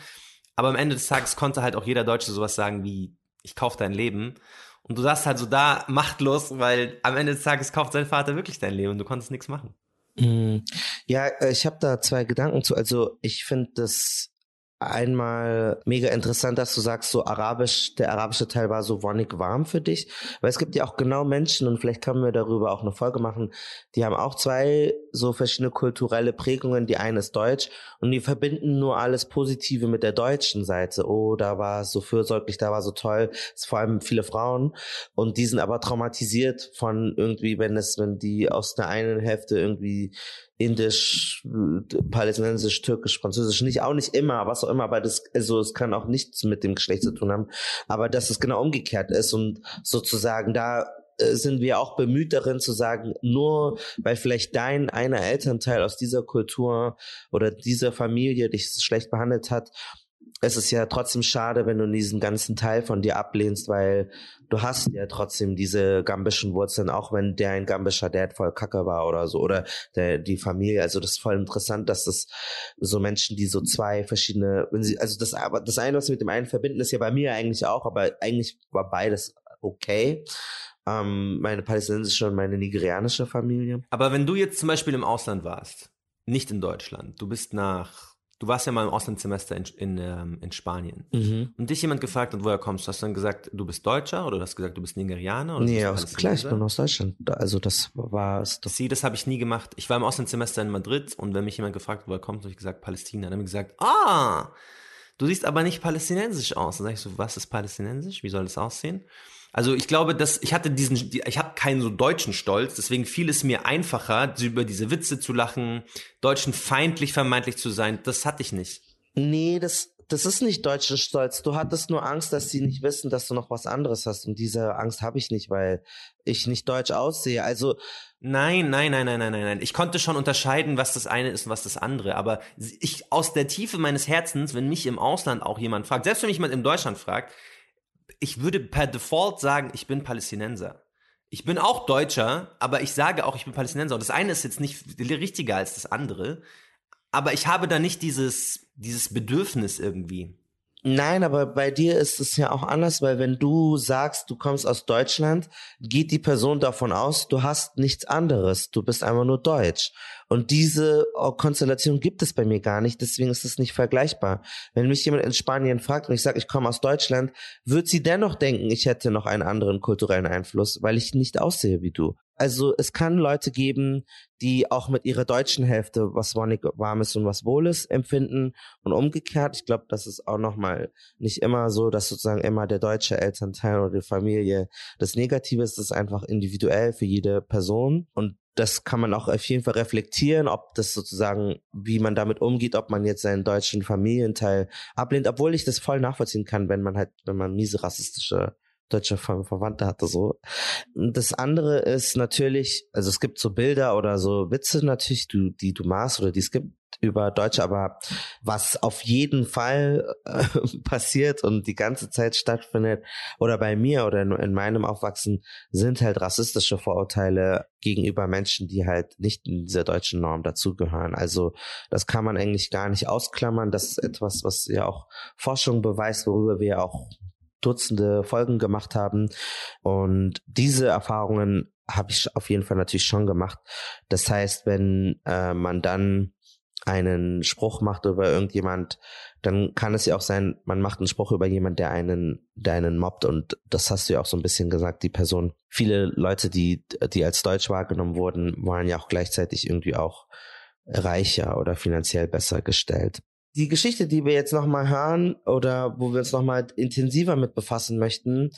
aber am Ende des Tages konnte halt auch jeder Deutsche sowas sagen wie, ich kauf dein Leben. Und du saßt halt so da machtlos, weil am Ende des Tages kauft sein Vater wirklich dein Leben und du konntest nichts machen. Mm, ja, äh, ich habe da zwei Gedanken zu. Also ich finde das einmal mega interessant, dass du sagst, so arabisch, der arabische Teil war so wonnig warm für dich. Weil es gibt ja auch genau Menschen, und vielleicht können wir darüber auch eine Folge machen, die haben auch zwei so verschiedene kulturelle Prägungen. Die eine ist Deutsch und die verbinden nur alles Positive mit der deutschen Seite. Oh, da war es so fürsorglich, da war so toll. Ist vor allem viele Frauen. Und die sind aber traumatisiert von irgendwie, wenn es, wenn die aus der einen Hälfte irgendwie Indisch, Palästinensisch, Türkisch, Französisch, nicht auch nicht immer, was auch immer, aber das, also es kann auch nichts mit dem Geschlecht zu tun haben, aber dass es genau umgekehrt ist und sozusagen da sind wir auch bemüht darin zu sagen, nur weil vielleicht dein einer Elternteil aus dieser Kultur oder dieser Familie dich schlecht behandelt hat, es ist ja trotzdem schade, wenn du diesen ganzen Teil von dir ablehnst, weil du hast ja trotzdem diese gambischen Wurzeln, auch wenn der ein gambischer Dad voll Kacke war oder so, oder der, die Familie. Also das ist voll interessant, dass das so Menschen, die so zwei verschiedene, wenn sie, also das, das eine, was sie mit dem einen verbinden, ist ja bei mir eigentlich auch, aber eigentlich war beides okay. Ähm, meine palästinensische und meine nigerianische Familie. Aber wenn du jetzt zum Beispiel im Ausland warst, nicht in Deutschland, du bist nach Du warst ja mal im Auslandssemester in, in, ähm, in Spanien. Mhm. Und dich jemand gefragt hat, woher kommst du? Hast du dann gesagt, du bist Deutscher oder du hast gesagt, du bist Nigerianer? Oder nee, aus, klar, ich bin aus Deutschland. Also das war es. Sie, das habe ich nie gemacht. Ich war im Auslandssemester in Madrid und wenn mich jemand gefragt hat, woher kommst du, habe ich gesagt, Palästina. Dann habe ich gesagt, ah, du siehst aber nicht palästinensisch aus. Dann sage ich so, was ist palästinensisch? Wie soll das aussehen? Also ich glaube, dass ich hatte diesen, ich habe keinen so deutschen Stolz, deswegen fiel es mir einfacher, über diese Witze zu lachen, Deutschen feindlich vermeintlich zu sein. Das hatte ich nicht. Nee, das, das ist nicht deutschen Stolz. Du hattest nur Angst, dass sie nicht wissen, dass du noch was anderes hast. Und diese Angst habe ich nicht, weil ich nicht deutsch aussehe. Also Nein, nein, nein, nein, nein, nein, nein. Ich konnte schon unterscheiden, was das eine ist und was das andere. Aber ich aus der Tiefe meines Herzens, wenn mich im Ausland auch jemand fragt, selbst wenn mich jemand in Deutschland fragt, ich würde per Default sagen, ich bin Palästinenser. Ich bin auch Deutscher, aber ich sage auch, ich bin Palästinenser. Und das eine ist jetzt nicht richtiger als das andere. Aber ich habe da nicht dieses, dieses Bedürfnis irgendwie. Nein, aber bei dir ist es ja auch anders, weil wenn du sagst, du kommst aus Deutschland, geht die Person davon aus, du hast nichts anderes, du bist einfach nur deutsch. Und diese oh, Konstellation gibt es bei mir gar nicht, deswegen ist es nicht vergleichbar. Wenn mich jemand in Spanien fragt und ich sage, ich komme aus Deutschland, wird sie dennoch denken, ich hätte noch einen anderen kulturellen Einfluss, weil ich nicht aussehe wie du. Also es kann Leute geben, die auch mit ihrer deutschen Hälfte was Warmes und was Wohles empfinden und umgekehrt. Ich glaube, das ist auch nochmal nicht immer so, dass sozusagen immer der deutsche Elternteil oder die Familie das Negative ist. Das ist einfach individuell für jede Person und das kann man auch auf jeden Fall reflektieren, ob das sozusagen, wie man damit umgeht, ob man jetzt seinen deutschen Familienteil ablehnt, obwohl ich das voll nachvollziehen kann, wenn man halt, wenn man miese rassistische deutsche Verwandte hatte so. Das andere ist natürlich, also es gibt so Bilder oder so Witze natürlich, du, die du machst oder die es gibt über Deutsche, aber was auf jeden Fall äh, passiert und die ganze Zeit stattfindet oder bei mir oder in, in meinem Aufwachsen sind halt rassistische Vorurteile gegenüber Menschen, die halt nicht in dieser deutschen Norm dazugehören. Also das kann man eigentlich gar nicht ausklammern. Das ist etwas, was ja auch Forschung beweist, worüber wir auch Dutzende Folgen gemacht haben. Und diese Erfahrungen habe ich auf jeden Fall natürlich schon gemacht. Das heißt, wenn äh, man dann einen Spruch macht über irgendjemand, dann kann es ja auch sein, man macht einen Spruch über jemand, der einen, der einen mobbt und das hast du ja auch so ein bisschen gesagt, die Person. Viele Leute, die, die als Deutsch wahrgenommen wurden, waren ja auch gleichzeitig irgendwie auch reicher oder finanziell besser gestellt die Geschichte, die wir jetzt nochmal hören oder wo wir uns nochmal intensiver mit befassen möchten,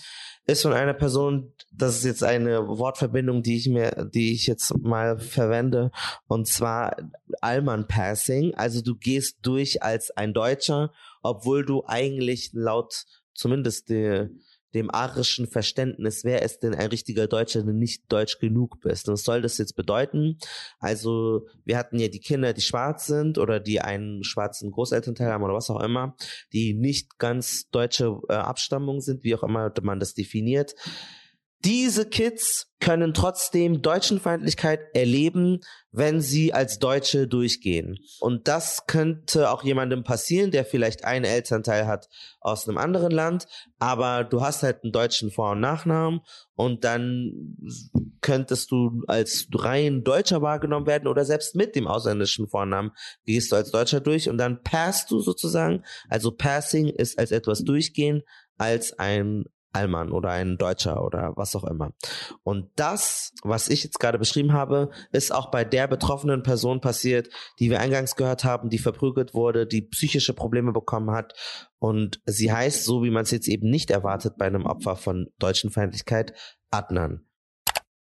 ist von einer Person, das ist jetzt eine Wortverbindung, die ich mir, die ich jetzt mal verwende, und zwar Allman Passing. Also du gehst durch als ein Deutscher, obwohl du eigentlich laut zumindest der dem arischen Verständnis, wer ist denn ein richtiger Deutscher, wenn nicht deutsch genug bist. Und was soll das jetzt bedeuten? Also, wir hatten ja die Kinder, die schwarz sind oder die einen schwarzen Großelternteil haben oder was auch immer, die nicht ganz deutsche äh, Abstammung sind, wie auch immer man das definiert. Diese Kids können trotzdem Deutschenfeindlichkeit erleben, wenn sie als Deutsche durchgehen. Und das könnte auch jemandem passieren, der vielleicht einen Elternteil hat aus einem anderen Land, aber du hast halt einen deutschen Vor- und Nachnamen und dann könntest du als rein Deutscher wahrgenommen werden oder selbst mit dem ausländischen Vornamen gehst du als Deutscher durch und dann passt du sozusagen. Also Passing ist als etwas durchgehen als ein Allmann oder ein Deutscher oder was auch immer. Und das, was ich jetzt gerade beschrieben habe, ist auch bei der betroffenen Person passiert, die wir eingangs gehört haben, die verprügelt wurde, die psychische Probleme bekommen hat. Und sie heißt, so wie man es jetzt eben nicht erwartet bei einem Opfer von deutschen Feindlichkeit, Adnan.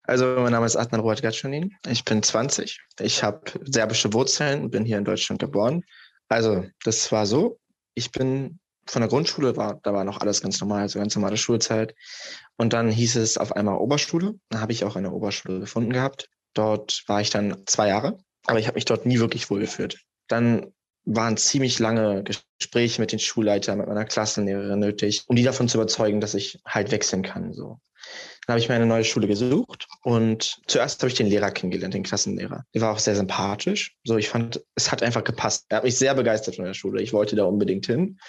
Also mein Name ist Adnan Rohat Gatschanin. Ich bin 20. Ich habe serbische Wurzeln, und bin hier in Deutschland geboren. Also das war so. Ich bin von der Grundschule war, da war noch alles ganz normal, also ganz normale Schulzeit. Und dann hieß es auf einmal Oberschule. Da habe ich auch eine Oberschule gefunden gehabt. Dort war ich dann zwei Jahre, aber ich habe mich dort nie wirklich wohlgeführt. Dann waren ziemlich lange Gespräche mit den Schulleitern, mit meiner Klassenlehrerin nötig, um die davon zu überzeugen, dass ich halt wechseln kann. So. Dann habe ich mir eine neue Schule gesucht und zuerst habe ich den Lehrer kennengelernt, den Klassenlehrer. Der war auch sehr sympathisch. So, ich fand, es hat einfach gepasst. Er hat mich sehr begeistert von der Schule. Ich wollte da unbedingt hin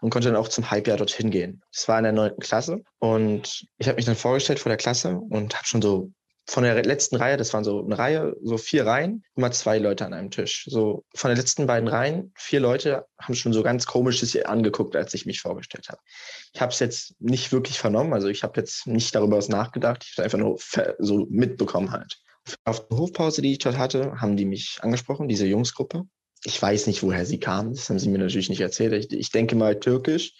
und konnte dann auch zum Halbjahr dorthin gehen. Das war in der neunten Klasse und ich habe mich dann vorgestellt vor der Klasse und habe schon so von der letzten Reihe, das waren so eine Reihe, so vier Reihen, immer zwei Leute an einem Tisch. So von den letzten beiden Reihen, vier Leute haben schon so ganz komisches angeguckt, als ich mich vorgestellt habe. Ich habe es jetzt nicht wirklich vernommen, also ich habe jetzt nicht darüber was nachgedacht, ich habe einfach nur so mitbekommen halt. Auf der Hofpause, die ich dort hatte, haben die mich angesprochen, diese Jungsgruppe. Ich weiß nicht, woher sie kamen, das haben sie mir natürlich nicht erzählt. Ich, ich denke mal türkisch.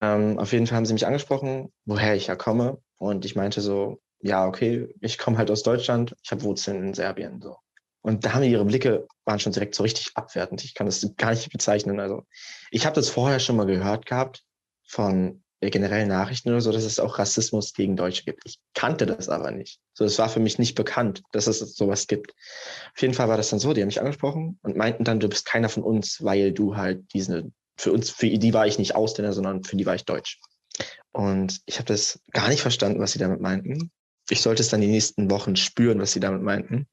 Ähm, auf jeden Fall haben sie mich angesprochen, woher ich ja komme. Und ich meinte so, ja, okay, ich komme halt aus Deutschland, ich habe Wurzeln in Serbien. So. Und da haben ihre Blicke waren schon direkt so richtig abwertend. Ich kann das gar nicht bezeichnen. Also ich habe das vorher schon mal gehört gehabt von generellen Nachrichten oder so, dass es auch Rassismus gegen Deutsche gibt. Ich kannte das aber nicht. So, es war für mich nicht bekannt, dass es sowas gibt. Auf jeden Fall war das dann so, die haben mich angesprochen und meinten dann, du bist keiner von uns, weil du halt diese, für uns, für die war ich nicht Ausländer, sondern für die war ich Deutsch. Und ich habe das gar nicht verstanden, was sie damit meinten ich sollte es dann die nächsten Wochen spüren, was sie damit meinten.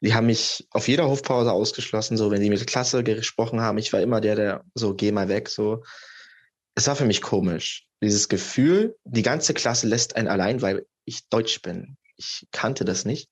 Die haben mich auf jeder Hofpause ausgeschlossen, so wenn sie mit der Klasse gesprochen haben. Ich war immer der, der so, geh mal weg, so. Es war für mich komisch. Dieses Gefühl, die ganze Klasse lässt einen allein, weil ich Deutsch bin. Ich kannte das nicht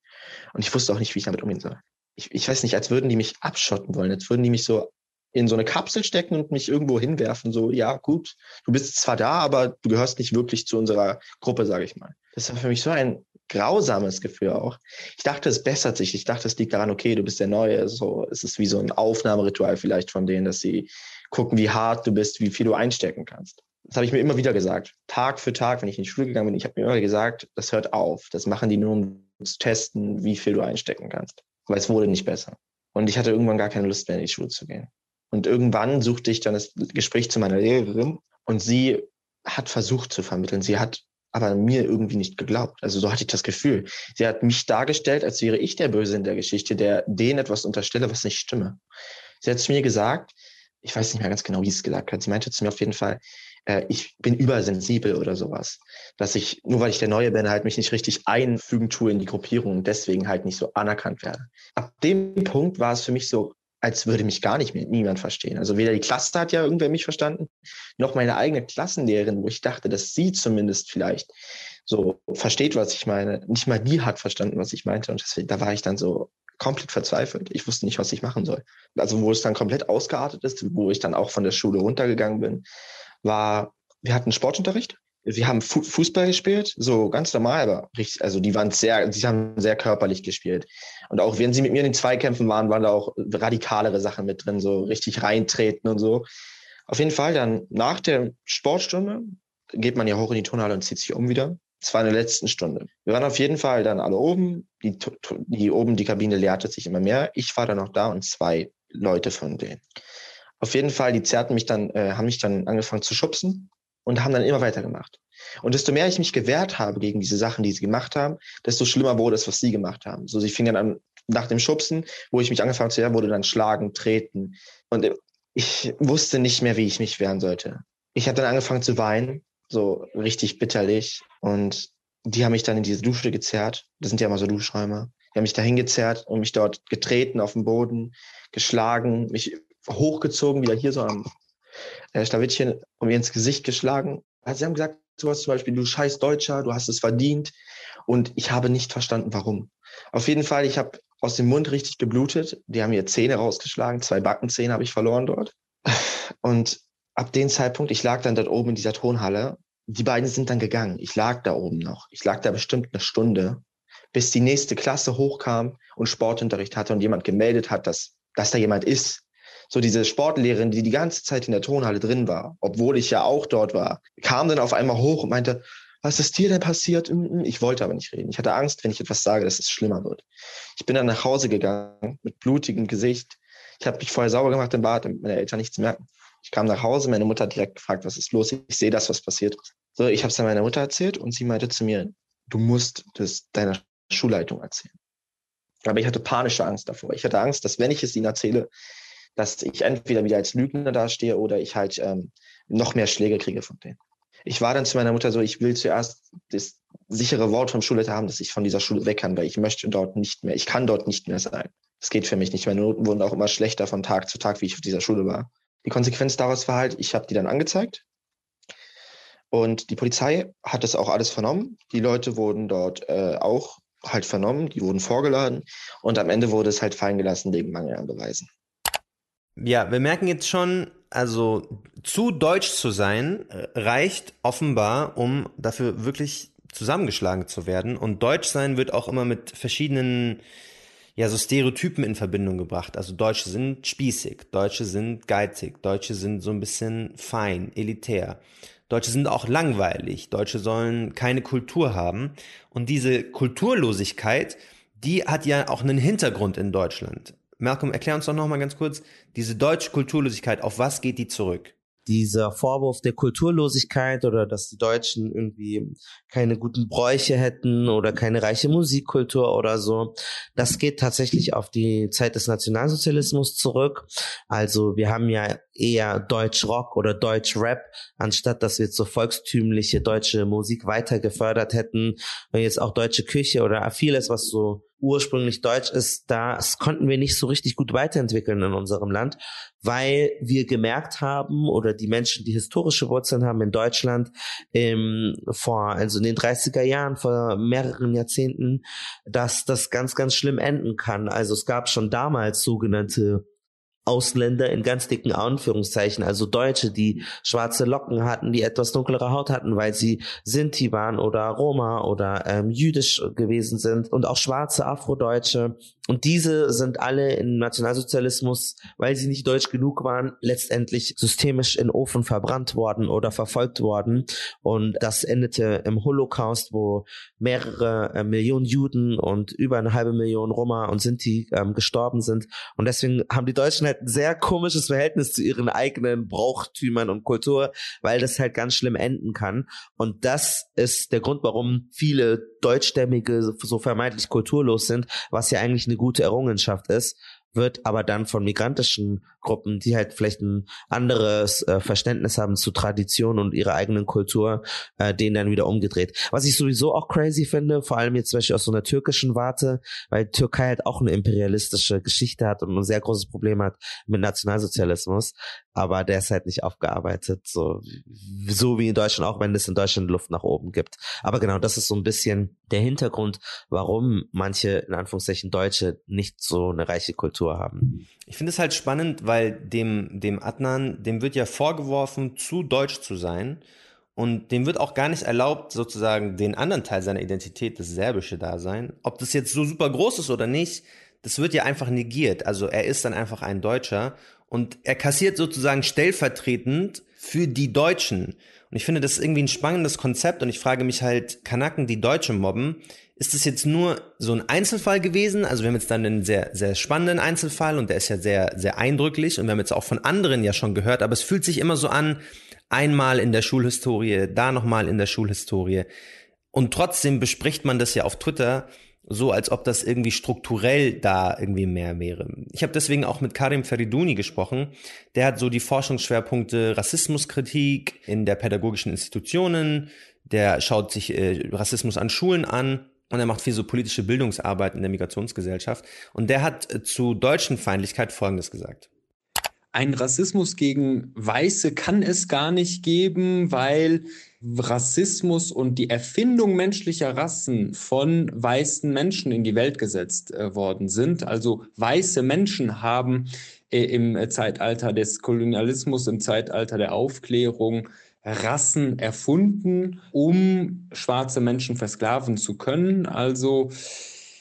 und ich wusste auch nicht, wie ich damit umgehen soll. ich, ich weiß nicht, als würden die mich abschotten wollen, als würden die mich so in so eine Kapsel stecken und mich irgendwo hinwerfen. So, ja, gut, du bist zwar da, aber du gehörst nicht wirklich zu unserer Gruppe, sage ich mal. Das war für mich so ein grausames Gefühl auch. Ich dachte, es bessert sich. Ich dachte, es liegt daran, okay, du bist der Neue. So, es ist wie so ein Aufnahmeritual vielleicht von denen, dass sie gucken, wie hart du bist, wie viel du einstecken kannst. Das habe ich mir immer wieder gesagt. Tag für Tag, wenn ich in die Schule gegangen bin, ich habe mir immer gesagt, das hört auf. Das machen die nur, um zu testen, wie viel du einstecken kannst. Weil es wurde nicht besser. Und ich hatte irgendwann gar keine Lust mehr, in die Schule zu gehen. Und irgendwann suchte ich dann das Gespräch zu meiner Lehrerin und sie hat versucht zu vermitteln. Sie hat aber mir irgendwie nicht geglaubt. Also so hatte ich das Gefühl. Sie hat mich dargestellt, als wäre ich der Böse in der Geschichte, der denen etwas unterstelle, was nicht stimme. Sie hat zu mir gesagt, ich weiß nicht mehr ganz genau, wie sie es gesagt hat. Sie meinte zu mir auf jeden Fall, äh, ich bin übersensibel oder sowas. Dass ich, nur weil ich der Neue bin, halt mich nicht richtig einfügen tue in die Gruppierung und deswegen halt nicht so anerkannt werde. Ab dem Punkt war es für mich so, als würde mich gar nicht mehr niemand verstehen. Also weder die Klasse hat ja irgendwer mich verstanden, noch meine eigene Klassenlehrerin, wo ich dachte, dass sie zumindest vielleicht so versteht, was ich meine. Nicht mal die hat verstanden, was ich meinte. Und deswegen, da war ich dann so komplett verzweifelt. Ich wusste nicht, was ich machen soll. Also wo es dann komplett ausgeartet ist, wo ich dann auch von der Schule runtergegangen bin, war, wir hatten Sportunterricht wir haben Fu Fußball gespielt, so ganz normal, aber richtig, also die waren sehr, sie haben sehr körperlich gespielt. Und auch wenn sie mit mir in den Zweikämpfen waren, waren da auch radikalere Sachen mit drin, so richtig reintreten und so. Auf jeden Fall dann nach der Sportstunde geht man ja hoch in die Turnhalle und zieht sich um wieder. Es war in der letzten Stunde. Wir waren auf jeden Fall dann alle oben. Die, die oben, die Kabine leerte sich immer mehr. Ich war dann noch da und zwei Leute von denen. Auf jeden Fall, die zerrten mich dann, äh, haben mich dann angefangen zu schubsen und haben dann immer weitergemacht. Und desto mehr ich mich gewehrt habe gegen diese Sachen, die sie gemacht haben, desto schlimmer wurde es, was sie gemacht haben. So, sie fingen dann an, nach dem Schubsen, wo ich mich angefangen zu wehren, wurde dann schlagen, treten. Und ich wusste nicht mehr, wie ich mich wehren sollte. Ich habe dann angefangen zu weinen, so richtig bitterlich. Und die haben mich dann in diese Dusche gezerrt. Das sind ja immer so Duschräume. Die haben mich dahin gezerrt und mich dort getreten auf dem Boden, geschlagen, mich hochgezogen, wieder hier so am äh, Schlawittchen und mir ins Gesicht geschlagen. Also sie haben gesagt, sowas zum Beispiel, du scheiß Deutscher, du hast es verdient. Und ich habe nicht verstanden, warum. Auf jeden Fall, ich habe aus dem Mund richtig geblutet. Die haben mir Zähne rausgeschlagen, zwei Backenzähne habe ich verloren dort. Und ab dem Zeitpunkt, ich lag dann dort oben in dieser Tonhalle. Die beiden sind dann gegangen. Ich lag da oben noch. Ich lag da bestimmt eine Stunde, bis die nächste Klasse hochkam und Sportunterricht hatte und jemand gemeldet hat, dass, dass da jemand ist so diese Sportlehrerin, die die ganze Zeit in der Tonhalle drin war, obwohl ich ja auch dort war, kam dann auf einmal hoch und meinte, was ist dir denn passiert? Mm, mm. Ich wollte aber nicht reden. Ich hatte Angst, wenn ich etwas sage, dass es schlimmer wird. Ich bin dann nach Hause gegangen mit blutigem Gesicht. Ich habe mich vorher sauber gemacht im Bad, damit meine Eltern nichts merken. Ich kam nach Hause, meine Mutter hat direkt gefragt, was ist los? Ich sehe das, was passiert. So, ich habe es dann meiner Mutter erzählt und sie meinte zu mir, du musst das deiner Schulleitung erzählen. Aber ich hatte panische Angst davor. Ich hatte Angst, dass wenn ich es ihnen erzähle, dass ich entweder wieder als Lügner dastehe oder ich halt ähm, noch mehr Schläge kriege von denen. Ich war dann zu meiner Mutter so, ich will zuerst das sichere Wort vom Schulleiter haben, dass ich von dieser Schule weg kann, weil ich möchte dort nicht mehr, ich kann dort nicht mehr sein. Das geht für mich nicht. Meine Noten wurden auch immer schlechter von Tag zu Tag, wie ich auf dieser Schule war. Die Konsequenz daraus war halt, ich habe die dann angezeigt. Und die Polizei hat das auch alles vernommen. Die Leute wurden dort äh, auch halt vernommen, die wurden vorgeladen und am Ende wurde es halt fallen gelassen wegen Mangel an Beweisen. Ja, wir merken jetzt schon, also zu deutsch zu sein äh, reicht offenbar, um dafür wirklich zusammengeschlagen zu werden. Und deutsch sein wird auch immer mit verschiedenen, ja, so Stereotypen in Verbindung gebracht. Also Deutsche sind spießig, Deutsche sind geizig, Deutsche sind so ein bisschen fein, elitär. Deutsche sind auch langweilig, Deutsche sollen keine Kultur haben. Und diese Kulturlosigkeit, die hat ja auch einen Hintergrund in Deutschland. Malcolm, erklär uns doch nochmal ganz kurz, diese deutsche Kulturlosigkeit, auf was geht die zurück? dieser Vorwurf der Kulturlosigkeit oder dass die Deutschen irgendwie keine guten Bräuche hätten oder keine reiche Musikkultur oder so, das geht tatsächlich auf die Zeit des Nationalsozialismus zurück. Also wir haben ja eher Deutsch Rock oder Deutsch Rap, anstatt dass wir so volkstümliche deutsche Musik weiter gefördert hätten. Und jetzt auch deutsche Küche oder vieles, was so ursprünglich deutsch ist, das konnten wir nicht so richtig gut weiterentwickeln in unserem Land, weil wir gemerkt haben oder die Menschen, die historische Wurzeln haben in Deutschland, ähm, vor, also in den 30er Jahren, vor mehreren Jahrzehnten, dass das ganz, ganz schlimm enden kann. Also es gab schon damals sogenannte Ausländer in ganz dicken Anführungszeichen, also Deutsche, die schwarze Locken hatten, die etwas dunklere Haut hatten, weil sie Sinti waren oder Roma oder ähm, jüdisch gewesen sind und auch schwarze Afrodeutsche. Und diese sind alle im Nationalsozialismus, weil sie nicht deutsch genug waren, letztendlich systemisch in Ofen verbrannt worden oder verfolgt worden. Und das endete im Holocaust, wo mehrere äh, Millionen Juden und über eine halbe Million Roma und Sinti ähm, gestorben sind. Und deswegen haben die Deutschen halt ein sehr komisches Verhältnis zu ihren eigenen Brauchtümern und Kultur, weil das halt ganz schlimm enden kann. Und das ist der Grund, warum viele Deutschstämmige so vermeintlich kulturlos sind, was ja eigentlich eine gute Errungenschaft ist wird aber dann von migrantischen Gruppen, die halt vielleicht ein anderes äh, Verständnis haben zu Tradition und ihrer eigenen Kultur, äh, denen dann wieder umgedreht. Was ich sowieso auch crazy finde, vor allem jetzt zum Beispiel aus so einer türkischen Warte, weil Türkei halt auch eine imperialistische Geschichte hat und ein sehr großes Problem hat mit Nationalsozialismus, aber der ist halt nicht aufgearbeitet, so, so wie in Deutschland, auch wenn es in Deutschland Luft nach oben gibt. Aber genau, das ist so ein bisschen der Hintergrund, warum manche, in Anführungszeichen, Deutsche nicht so eine reiche Kultur haben. Ich finde es halt spannend, weil dem, dem Adnan, dem wird ja vorgeworfen, zu deutsch zu sein. Und dem wird auch gar nicht erlaubt, sozusagen den anderen Teil seiner Identität, das serbische Dasein. Ob das jetzt so super groß ist oder nicht, das wird ja einfach negiert. Also er ist dann einfach ein Deutscher und er kassiert sozusagen stellvertretend für die Deutschen. Und ich finde, das ist irgendwie ein spannendes Konzept und ich frage mich halt, Kanaken, die Deutsche mobben, ist das jetzt nur so ein Einzelfall gewesen? Also wir haben jetzt dann einen sehr, sehr spannenden Einzelfall und der ist ja sehr, sehr eindrücklich und wir haben jetzt auch von anderen ja schon gehört, aber es fühlt sich immer so an, einmal in der Schulhistorie, da nochmal in der Schulhistorie. Und trotzdem bespricht man das ja auf Twitter so, als ob das irgendwie strukturell da irgendwie mehr wäre. Ich habe deswegen auch mit Karim Feriduni gesprochen. Der hat so die Forschungsschwerpunkte Rassismuskritik in der pädagogischen Institutionen, der schaut sich äh, Rassismus an Schulen an und er macht viel so politische Bildungsarbeit in der Migrationsgesellschaft. Und der hat äh, zu deutschen Feindlichkeit Folgendes gesagt. Ein Rassismus gegen Weiße kann es gar nicht geben, weil Rassismus und die Erfindung menschlicher Rassen von weißen Menschen in die Welt gesetzt äh, worden sind. Also weiße Menschen haben äh, im Zeitalter des Kolonialismus, im Zeitalter der Aufklärung Rassen erfunden, um schwarze Menschen versklaven zu können. Also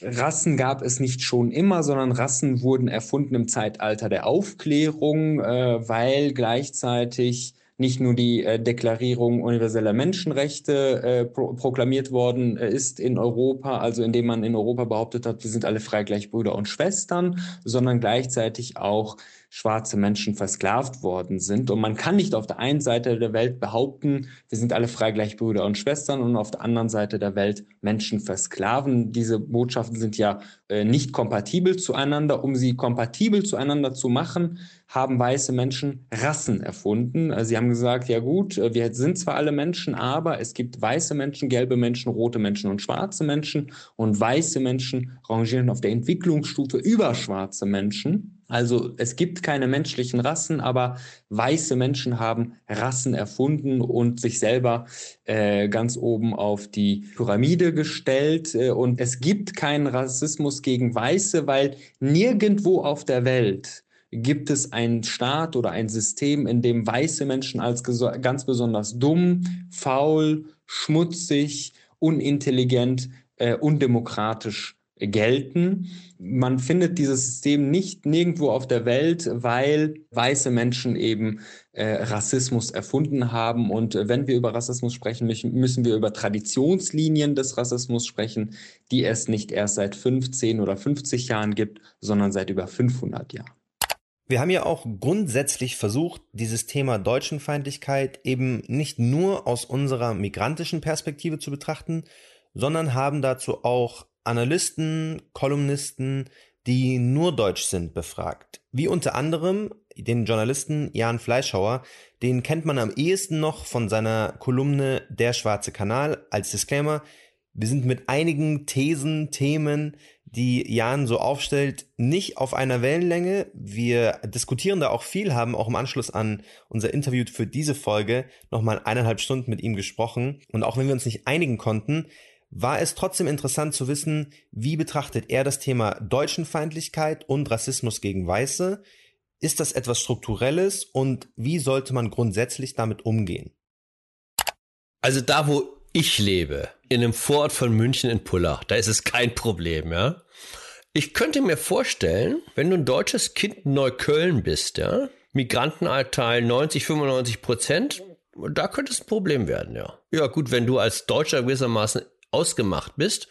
Rassen gab es nicht schon immer, sondern Rassen wurden erfunden im Zeitalter der Aufklärung, äh, weil gleichzeitig nicht nur die äh, Deklarierung universeller Menschenrechte äh, pro proklamiert worden äh, ist in Europa, also indem man in Europa behauptet hat, wir sind alle frei gleich Brüder und Schwestern, sondern gleichzeitig auch schwarze Menschen versklavt worden sind. Und man kann nicht auf der einen Seite der Welt behaupten, wir sind alle frei gleich Brüder und Schwestern und auf der anderen Seite der Welt Menschen versklaven. Diese Botschaften sind ja äh, nicht kompatibel zueinander. Um sie kompatibel zueinander zu machen, haben weiße Menschen Rassen erfunden. Also sie haben gesagt, ja gut, äh, wir sind zwar alle Menschen, aber es gibt weiße Menschen, gelbe Menschen, rote Menschen und schwarze Menschen. Und weiße Menschen rangieren auf der Entwicklungsstufe über schwarze Menschen. Also es gibt keine menschlichen Rassen, aber weiße Menschen haben Rassen erfunden und sich selber äh, ganz oben auf die Pyramide gestellt. Äh, und es gibt keinen Rassismus gegen Weiße, weil nirgendwo auf der Welt gibt es einen Staat oder ein System, in dem weiße Menschen als ganz besonders dumm, faul, schmutzig, unintelligent, äh, undemokratisch gelten. Man findet dieses System nicht nirgendwo auf der Welt, weil weiße Menschen eben äh, Rassismus erfunden haben. Und äh, wenn wir über Rassismus sprechen, müssen wir über Traditionslinien des Rassismus sprechen, die es nicht erst seit 15 oder 50 Jahren gibt, sondern seit über 500 Jahren. Wir haben ja auch grundsätzlich versucht, dieses Thema Deutschenfeindlichkeit eben nicht nur aus unserer migrantischen Perspektive zu betrachten, sondern haben dazu auch Analysten, Kolumnisten, die nur deutsch sind, befragt. Wie unter anderem den Journalisten Jan Fleischhauer, den kennt man am ehesten noch von seiner Kolumne Der schwarze Kanal als Disclaimer. Wir sind mit einigen Thesen, Themen, die Jan so aufstellt, nicht auf einer Wellenlänge. Wir diskutieren da auch viel, haben auch im Anschluss an unser Interview für diese Folge nochmal eineinhalb Stunden mit ihm gesprochen. Und auch wenn wir uns nicht einigen konnten, war es trotzdem interessant zu wissen, wie betrachtet er das Thema Deutschenfeindlichkeit und Rassismus gegen Weiße? Ist das etwas Strukturelles und wie sollte man grundsätzlich damit umgehen? Also da, wo ich lebe, in einem Vorort von München in Pullach, da ist es kein Problem, ja. Ich könnte mir vorstellen, wenn du ein deutsches Kind in Neukölln bist, ja, Migrantenanteil 90, 95 Prozent, da könnte es ein Problem werden, ja. Ja, gut, wenn du als Deutscher gewissermaßen ausgemacht bist,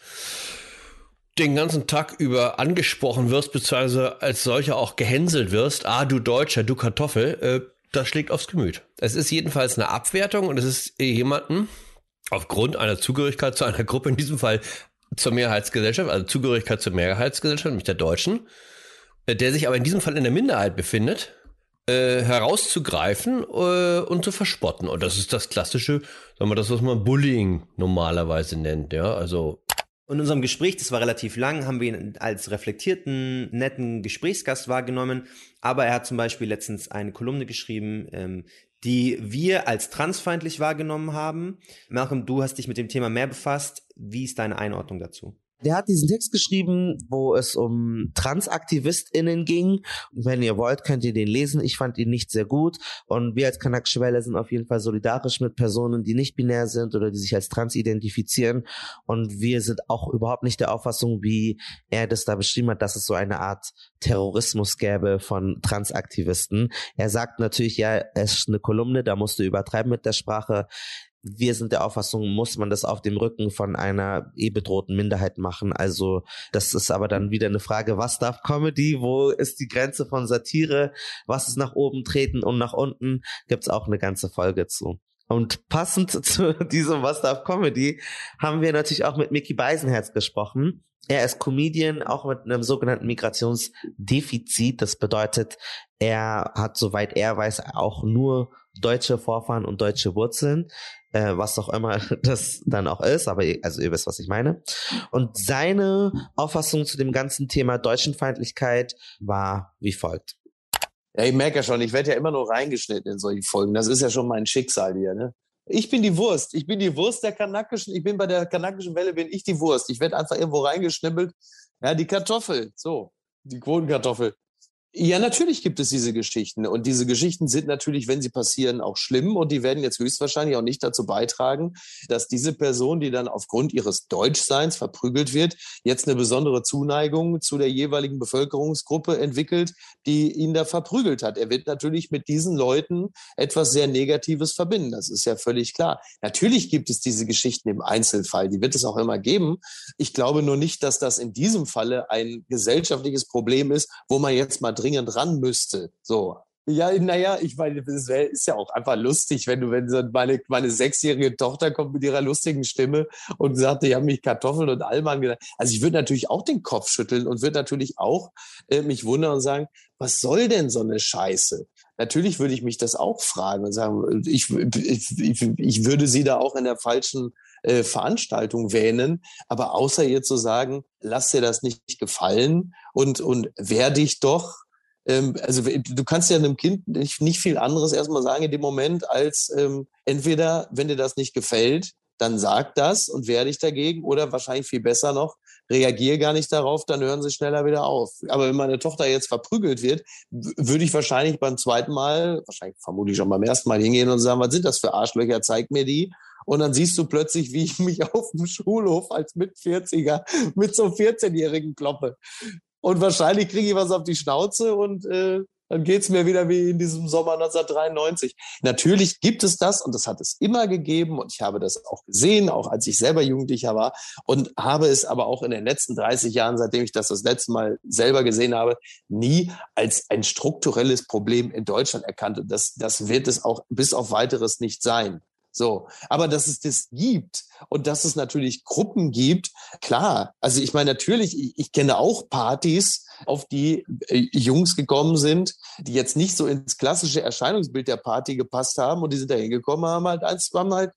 den ganzen Tag über angesprochen wirst, beziehungsweise als solcher auch gehänselt wirst, ah, du Deutscher, du Kartoffel, äh, das schlägt aufs Gemüt. Es ist jedenfalls eine Abwertung und es ist jemanden aufgrund einer Zugehörigkeit zu einer Gruppe, in diesem Fall zur Mehrheitsgesellschaft, also Zugehörigkeit zur Mehrheitsgesellschaft, nämlich der Deutschen, äh, der sich aber in diesem Fall in der Minderheit befindet, äh, herauszugreifen äh, und zu verspotten. Und das ist das klassische, sagen wir das, was man Bullying normalerweise nennt, ja, also in unserem Gespräch, das war relativ lang, haben wir ihn als reflektierten, netten Gesprächsgast wahrgenommen. Aber er hat zum Beispiel letztens eine Kolumne geschrieben, ähm, die wir als transfeindlich wahrgenommen haben. Malcolm, du hast dich mit dem Thema mehr befasst. Wie ist deine Einordnung dazu? Der hat diesen Text geschrieben, wo es um TransaktivistInnen ging. Wenn ihr wollt, könnt ihr den lesen. Ich fand ihn nicht sehr gut. Und wir als Kanakische Welle sind auf jeden Fall solidarisch mit Personen, die nicht binär sind oder die sich als trans identifizieren. Und wir sind auch überhaupt nicht der Auffassung, wie er das da beschrieben hat, dass es so eine Art Terrorismus gäbe von Transaktivisten. Er sagt natürlich, ja, es ist eine Kolumne, da musst du übertreiben mit der Sprache wir sind der Auffassung, muss man das auf dem Rücken von einer eh bedrohten Minderheit machen. Also das ist aber dann wieder eine Frage, was darf Comedy, wo ist die Grenze von Satire, was ist nach oben treten und nach unten, gibt's auch eine ganze Folge zu. Und passend zu diesem Was darf Comedy haben wir natürlich auch mit Mickey Beisenherz gesprochen. Er ist Comedian, auch mit einem sogenannten Migrationsdefizit. Das bedeutet, er hat, soweit er weiß, auch nur deutsche Vorfahren und deutsche Wurzeln äh, was auch immer das dann auch ist, aber ihr, also ihr wisst, was ich meine. Und seine Auffassung zu dem ganzen Thema Deutschenfeindlichkeit war wie folgt. Ja, ich merke ja schon, ich werde ja immer nur reingeschnitten in solche Folgen. Das ist ja schon mein Schicksal hier, ne? Ich bin die Wurst. Ich bin die Wurst der kanakischen. Ich bin bei der kanakischen Welle, bin ich die Wurst. Ich werde einfach irgendwo reingeschnippelt. Ja, die Kartoffel. So, die Quotenkartoffel. Ja, natürlich gibt es diese Geschichten. Und diese Geschichten sind natürlich, wenn sie passieren, auch schlimm. Und die werden jetzt höchstwahrscheinlich auch nicht dazu beitragen, dass diese Person, die dann aufgrund ihres Deutschseins verprügelt wird, jetzt eine besondere Zuneigung zu der jeweiligen Bevölkerungsgruppe entwickelt, die ihn da verprügelt hat. Er wird natürlich mit diesen Leuten etwas sehr Negatives verbinden. Das ist ja völlig klar. Natürlich gibt es diese Geschichten im Einzelfall. Die wird es auch immer geben. Ich glaube nur nicht, dass das in diesem Falle ein gesellschaftliches Problem ist, wo man jetzt mal dringend ran müsste. So. Ja, naja, ich meine, es ist ja auch einfach lustig, wenn du, wenn so meine, meine sechsjährige Tochter kommt mit ihrer lustigen Stimme und sagt, ich habe mich Kartoffeln und Allmann gedacht. Also ich würde natürlich auch den Kopf schütteln und würde natürlich auch äh, mich wundern und sagen, was soll denn so eine Scheiße? Natürlich würde ich mich das auch fragen und sagen, ich, ich, ich, ich würde sie da auch in der falschen äh, Veranstaltung wähnen. Aber außer ihr zu sagen, lass dir das nicht gefallen und, und wehr dich doch ähm, also du kannst ja einem Kind nicht, nicht viel anderes erstmal sagen in dem Moment, als ähm, entweder, wenn dir das nicht gefällt, dann sag das und wehr dich dagegen oder wahrscheinlich viel besser noch, reagier gar nicht darauf, dann hören sie schneller wieder auf. Aber wenn meine Tochter jetzt verprügelt wird, würde ich wahrscheinlich beim zweiten Mal, wahrscheinlich vermutlich schon beim ersten Mal hingehen und sagen, was sind das für Arschlöcher, zeig mir die. Und dann siehst du plötzlich, wie ich mich auf dem Schulhof als mit 40er mit so 14-Jährigen kloppe. Und wahrscheinlich kriege ich was auf die Schnauze und äh, dann geht's mir wieder wie in diesem Sommer 1993. Natürlich gibt es das und das hat es immer gegeben und ich habe das auch gesehen, auch als ich selber Jugendlicher war und habe es aber auch in den letzten 30 Jahren, seitdem ich das das letzte Mal selber gesehen habe, nie als ein strukturelles Problem in Deutschland erkannt. Und das, das wird es auch bis auf weiteres nicht sein. So, aber dass es das gibt und dass es natürlich Gruppen gibt, klar. Also ich meine natürlich, ich, ich kenne auch Partys, auf die äh, Jungs gekommen sind, die jetzt nicht so ins klassische Erscheinungsbild der Party gepasst haben und die sind da hingekommen, haben halt eins, haben halt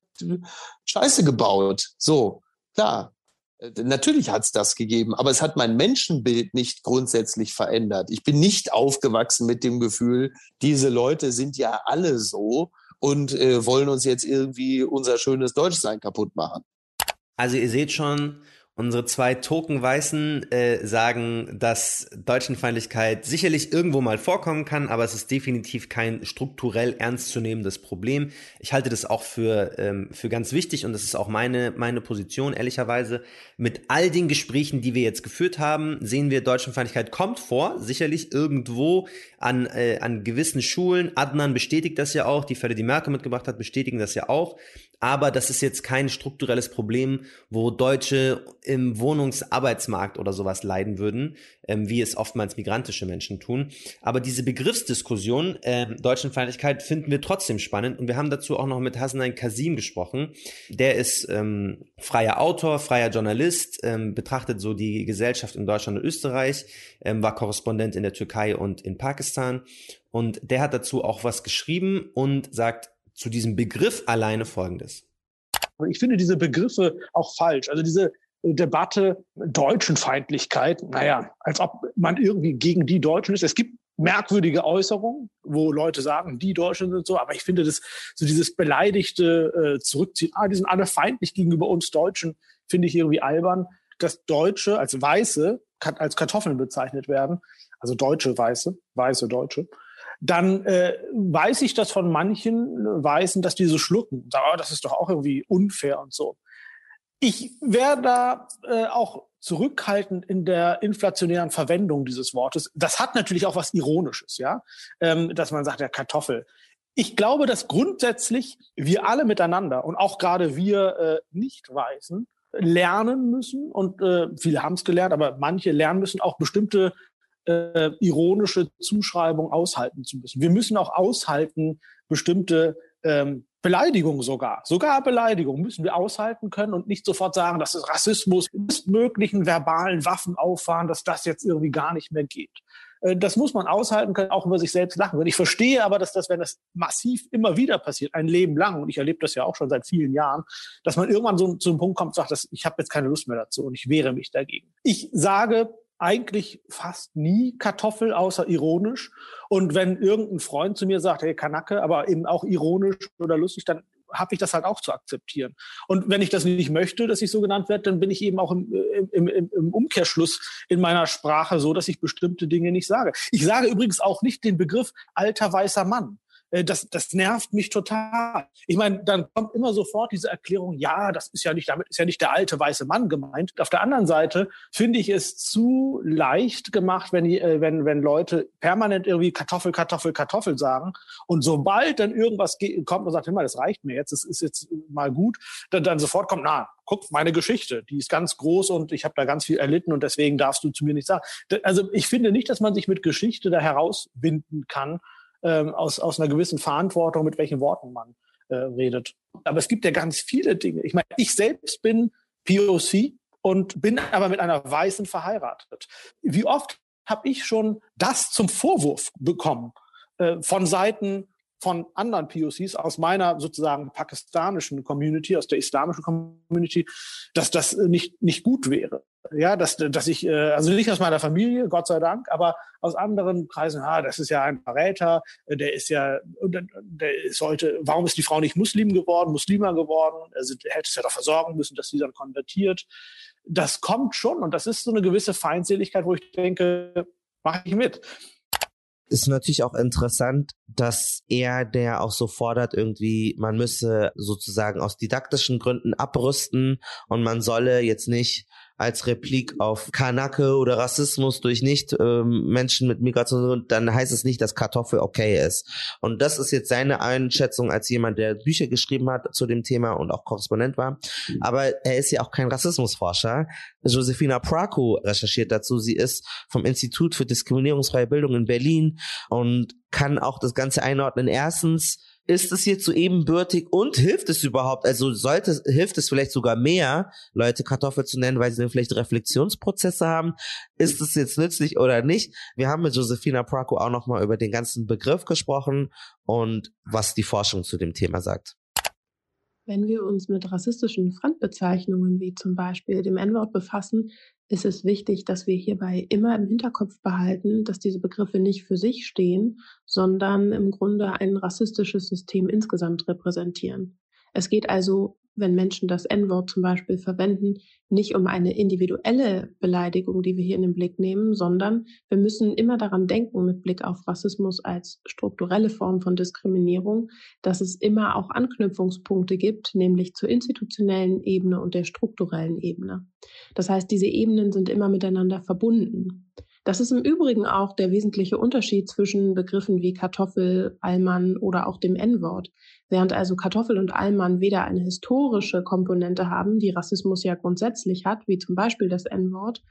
Scheiße gebaut. So, klar. Äh, natürlich hat es das gegeben, aber es hat mein Menschenbild nicht grundsätzlich verändert. Ich bin nicht aufgewachsen mit dem Gefühl, diese Leute sind ja alle so und äh, wollen uns jetzt irgendwie unser schönes Deutschsein kaputt machen. Also ihr seht schon, Unsere zwei Tokenweißen äh, sagen, dass Deutschenfeindlichkeit sicherlich irgendwo mal vorkommen kann, aber es ist definitiv kein strukturell ernstzunehmendes Problem. Ich halte das auch für, ähm, für ganz wichtig und das ist auch meine, meine Position, ehrlicherweise. Mit all den Gesprächen, die wir jetzt geführt haben, sehen wir, Deutschenfeindlichkeit kommt vor, sicherlich irgendwo an, äh, an gewissen Schulen. Adnan bestätigt das ja auch, die Fälle, die Merkel mitgebracht hat, bestätigen das ja auch. Aber das ist jetzt kein strukturelles Problem, wo Deutsche im Wohnungsarbeitsmarkt oder sowas leiden würden, ähm, wie es oftmals migrantische Menschen tun. Aber diese Begriffsdiskussion äh, Deutschenfeindlichkeit finden wir trotzdem spannend. Und wir haben dazu auch noch mit Hasnain Kasim gesprochen. Der ist ähm, freier Autor, freier Journalist, ähm, betrachtet so die Gesellschaft in Deutschland und Österreich, ähm, war Korrespondent in der Türkei und in Pakistan. Und der hat dazu auch was geschrieben und sagt, zu diesem Begriff alleine Folgendes. Ich finde diese Begriffe auch falsch. Also diese Debatte Deutschenfeindlichkeit, naja, als ob man irgendwie gegen die Deutschen ist. Es gibt merkwürdige Äußerungen, wo Leute sagen, die Deutschen sind so, aber ich finde das so dieses beleidigte äh, Zurückziehen, ah, die sind alle feindlich gegenüber uns Deutschen, finde ich irgendwie albern, dass Deutsche als Weiße als Kartoffeln bezeichnet werden, also deutsche Weiße, weiße Deutsche dann äh, weiß ich das von manchen Weißen, dass die so schlucken. Sagen, oh, das ist doch auch irgendwie unfair und so. Ich wäre da äh, auch zurückhaltend in der inflationären Verwendung dieses Wortes. Das hat natürlich auch was Ironisches, ja, ähm, dass man sagt, ja, Kartoffel. Ich glaube, dass grundsätzlich wir alle miteinander und auch gerade wir äh, Nicht-Weißen lernen müssen und äh, viele haben es gelernt, aber manche lernen müssen auch bestimmte äh, ironische Zuschreibung aushalten zu müssen. Wir müssen auch aushalten, bestimmte ähm, Beleidigungen sogar, sogar Beleidigungen müssen wir aushalten können und nicht sofort sagen, das ist Rassismus, ist möglichen verbalen Waffen auffahren, dass das jetzt irgendwie gar nicht mehr geht. Äh, das muss man aushalten können, auch über sich selbst lachen können. Ich verstehe aber, dass das, wenn das massiv immer wieder passiert, ein Leben lang, und ich erlebe das ja auch schon seit vielen Jahren, dass man irgendwann so zu einem Punkt kommt und sagt, dass ich habe jetzt keine Lust mehr dazu und ich wehre mich dagegen. Ich sage, eigentlich fast nie Kartoffel, außer ironisch. Und wenn irgendein Freund zu mir sagt, hey, Kanacke, aber eben auch ironisch oder lustig, dann habe ich das halt auch zu akzeptieren. Und wenn ich das nicht möchte, dass ich so genannt werde, dann bin ich eben auch im, im, im, im Umkehrschluss in meiner Sprache so, dass ich bestimmte Dinge nicht sage. Ich sage übrigens auch nicht den Begriff alter weißer Mann. Äh, das, das nervt mich total. Ich meine, dann kommt immer sofort diese Erklärung, ja, das ist ja nicht, damit ist ja nicht der alte weiße Mann gemeint. Auf der anderen Seite finde ich es zu leicht gemacht, wenn, die, äh, wenn, wenn Leute permanent irgendwie Kartoffel, Kartoffel, Kartoffel sagen. Und sobald dann irgendwas kommt und sagt, immer, das reicht mir jetzt, das ist jetzt mal gut, dann, dann sofort kommt, na, guck, meine Geschichte, die ist ganz groß und ich habe da ganz viel erlitten und deswegen darfst du zu mir nicht sagen. Also ich finde nicht, dass man sich mit Geschichte da herausbinden kann, ähm, aus, aus einer gewissen Verantwortung, mit welchen Worten man äh, redet. Aber es gibt ja ganz viele Dinge. Ich meine, ich selbst bin POC und bin aber mit einer Weißen verheiratet. Wie oft habe ich schon das zum Vorwurf bekommen äh, von Seiten von anderen POCs aus meiner sozusagen pakistanischen Community, aus der islamischen Community, dass das nicht, nicht gut wäre. Ja, dass, dass ich, äh, also nicht aus meiner Familie, Gott sei Dank, aber aus anderen Kreisen, ah, das ist ja ein Verräter, der ist ja, der heute, warum ist die Frau nicht Muslim geworden, Muslima geworden? Also hätte es ja doch versorgen müssen, dass sie dann konvertiert. Das kommt schon und das ist so eine gewisse Feindseligkeit, wo ich denke, mache ich mit ist natürlich auch interessant, dass er, der auch so fordert, irgendwie, man müsse sozusagen aus didaktischen Gründen abrüsten und man solle jetzt nicht als Replik auf Kanake oder Rassismus durch Nicht-Menschen ähm, mit Migration, dann heißt es nicht, dass Kartoffel okay ist. Und das ist jetzt seine Einschätzung als jemand, der Bücher geschrieben hat zu dem Thema und auch Korrespondent war. Aber er ist ja auch kein Rassismusforscher. Josefina Praku recherchiert dazu. Sie ist vom Institut für diskriminierungsfreie Bildung in Berlin und kann auch das Ganze einordnen. Erstens, ist es jetzt so ebenbürtig und hilft es überhaupt? Also sollte, hilft es vielleicht sogar mehr, Leute Kartoffel zu nennen, weil sie dann vielleicht Reflexionsprozesse haben? Ist es jetzt nützlich oder nicht? Wir haben mit Josefina Praco auch nochmal über den ganzen Begriff gesprochen und was die Forschung zu dem Thema sagt. Wenn wir uns mit rassistischen Fremdbezeichnungen wie zum Beispiel dem N-Wort befassen, ist es wichtig, dass wir hierbei immer im Hinterkopf behalten, dass diese Begriffe nicht für sich stehen, sondern im Grunde ein rassistisches System insgesamt repräsentieren. Es geht also wenn Menschen das N-Wort zum Beispiel verwenden, nicht um eine individuelle Beleidigung, die wir hier in den Blick nehmen, sondern wir müssen immer daran denken, mit Blick auf Rassismus als strukturelle Form von Diskriminierung, dass es immer auch Anknüpfungspunkte gibt, nämlich zur institutionellen Ebene und der strukturellen Ebene. Das heißt, diese Ebenen sind immer miteinander verbunden. Das ist im Übrigen auch der wesentliche Unterschied zwischen Begriffen wie Kartoffel, Allmann oder auch dem N-Wort. Während also Kartoffel und Allmann weder eine historische Komponente haben, die Rassismus ja grundsätzlich hat, wie zum Beispiel das N-Wort,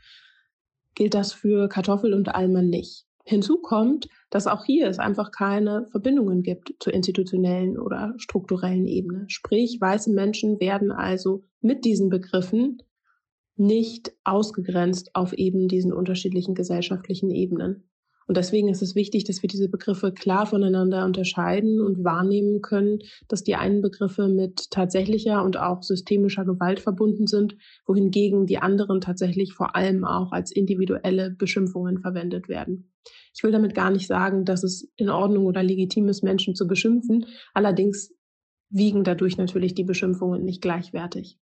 gilt das für Kartoffel und Allmann nicht. Hinzu kommt, dass auch hier es einfach keine Verbindungen gibt zur institutionellen oder strukturellen Ebene. Sprich, weiße Menschen werden also mit diesen Begriffen nicht ausgegrenzt auf eben diesen unterschiedlichen gesellschaftlichen Ebenen. Und deswegen ist es wichtig, dass wir diese Begriffe klar voneinander unterscheiden und wahrnehmen können, dass die einen Begriffe mit tatsächlicher und auch systemischer Gewalt verbunden sind, wohingegen die anderen tatsächlich vor allem auch als individuelle Beschimpfungen verwendet werden. Ich will damit gar nicht sagen, dass es in Ordnung oder legitim ist, Menschen zu beschimpfen. Allerdings wiegen dadurch natürlich die Beschimpfungen nicht gleichwertig.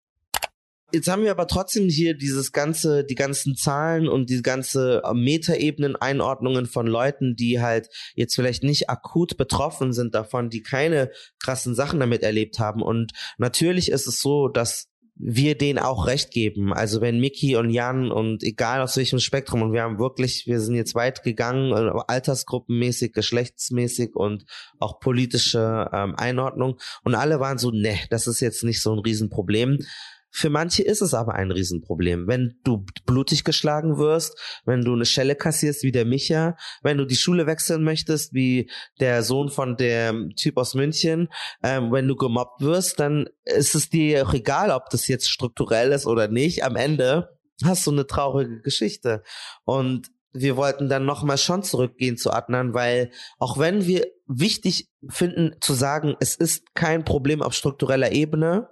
Jetzt haben wir aber trotzdem hier dieses ganze, die ganzen Zahlen und die ganze äh, Metaebenen, Einordnungen von Leuten, die halt jetzt vielleicht nicht akut betroffen sind davon, die keine krassen Sachen damit erlebt haben. Und natürlich ist es so, dass wir denen auch recht geben. Also wenn Mickey und Jan und egal aus welchem Spektrum und wir haben wirklich, wir sind jetzt weit gegangen, äh, altersgruppenmäßig, geschlechtsmäßig und auch politische ähm, Einordnung und alle waren so, ne, das ist jetzt nicht so ein Riesenproblem. Für manche ist es aber ein Riesenproblem. Wenn du blutig geschlagen wirst, wenn du eine Schelle kassierst wie der Micha, wenn du die Schule wechseln möchtest wie der Sohn von dem Typ aus München, ähm, wenn du gemobbt wirst, dann ist es dir auch egal, ob das jetzt strukturell ist oder nicht. Am Ende hast du eine traurige Geschichte. Und wir wollten dann nochmal schon zurückgehen zu Adnan, weil auch wenn wir wichtig finden zu sagen, es ist kein Problem auf struktureller Ebene,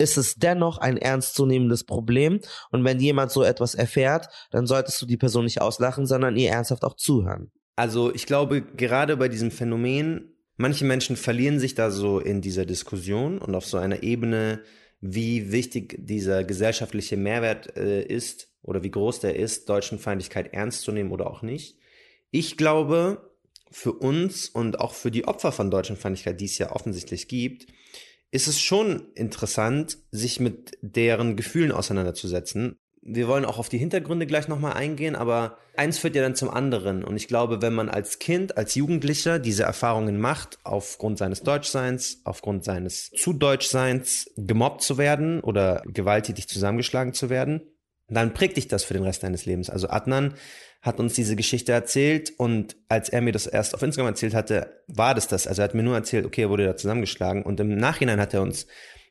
ist es dennoch ein ernstzunehmendes Problem. Und wenn jemand so etwas erfährt, dann solltest du die Person nicht auslachen, sondern ihr ernsthaft auch zuhören. Also ich glaube, gerade bei diesem Phänomen, manche Menschen verlieren sich da so in dieser Diskussion und auf so einer Ebene, wie wichtig dieser gesellschaftliche Mehrwert äh, ist oder wie groß der ist, Deutschenfeindlichkeit ernst zu nehmen oder auch nicht. Ich glaube, für uns und auch für die Opfer von Deutschenfeindlichkeit, die es ja offensichtlich gibt, ist es schon interessant, sich mit deren Gefühlen auseinanderzusetzen. Wir wollen auch auf die Hintergründe gleich nochmal eingehen, aber eins führt ja dann zum anderen. Und ich glaube, wenn man als Kind, als Jugendlicher diese Erfahrungen macht, aufgrund seines Deutschseins, aufgrund seines zu Deutschseins gemobbt zu werden oder gewalttätig zusammengeschlagen zu werden, dann prägt dich das für den Rest deines Lebens. Also Adnan hat uns diese Geschichte erzählt und als er mir das erst auf Instagram erzählt hatte, war das das. Also er hat mir nur erzählt, okay, er wurde da zusammengeschlagen und im Nachhinein hat er uns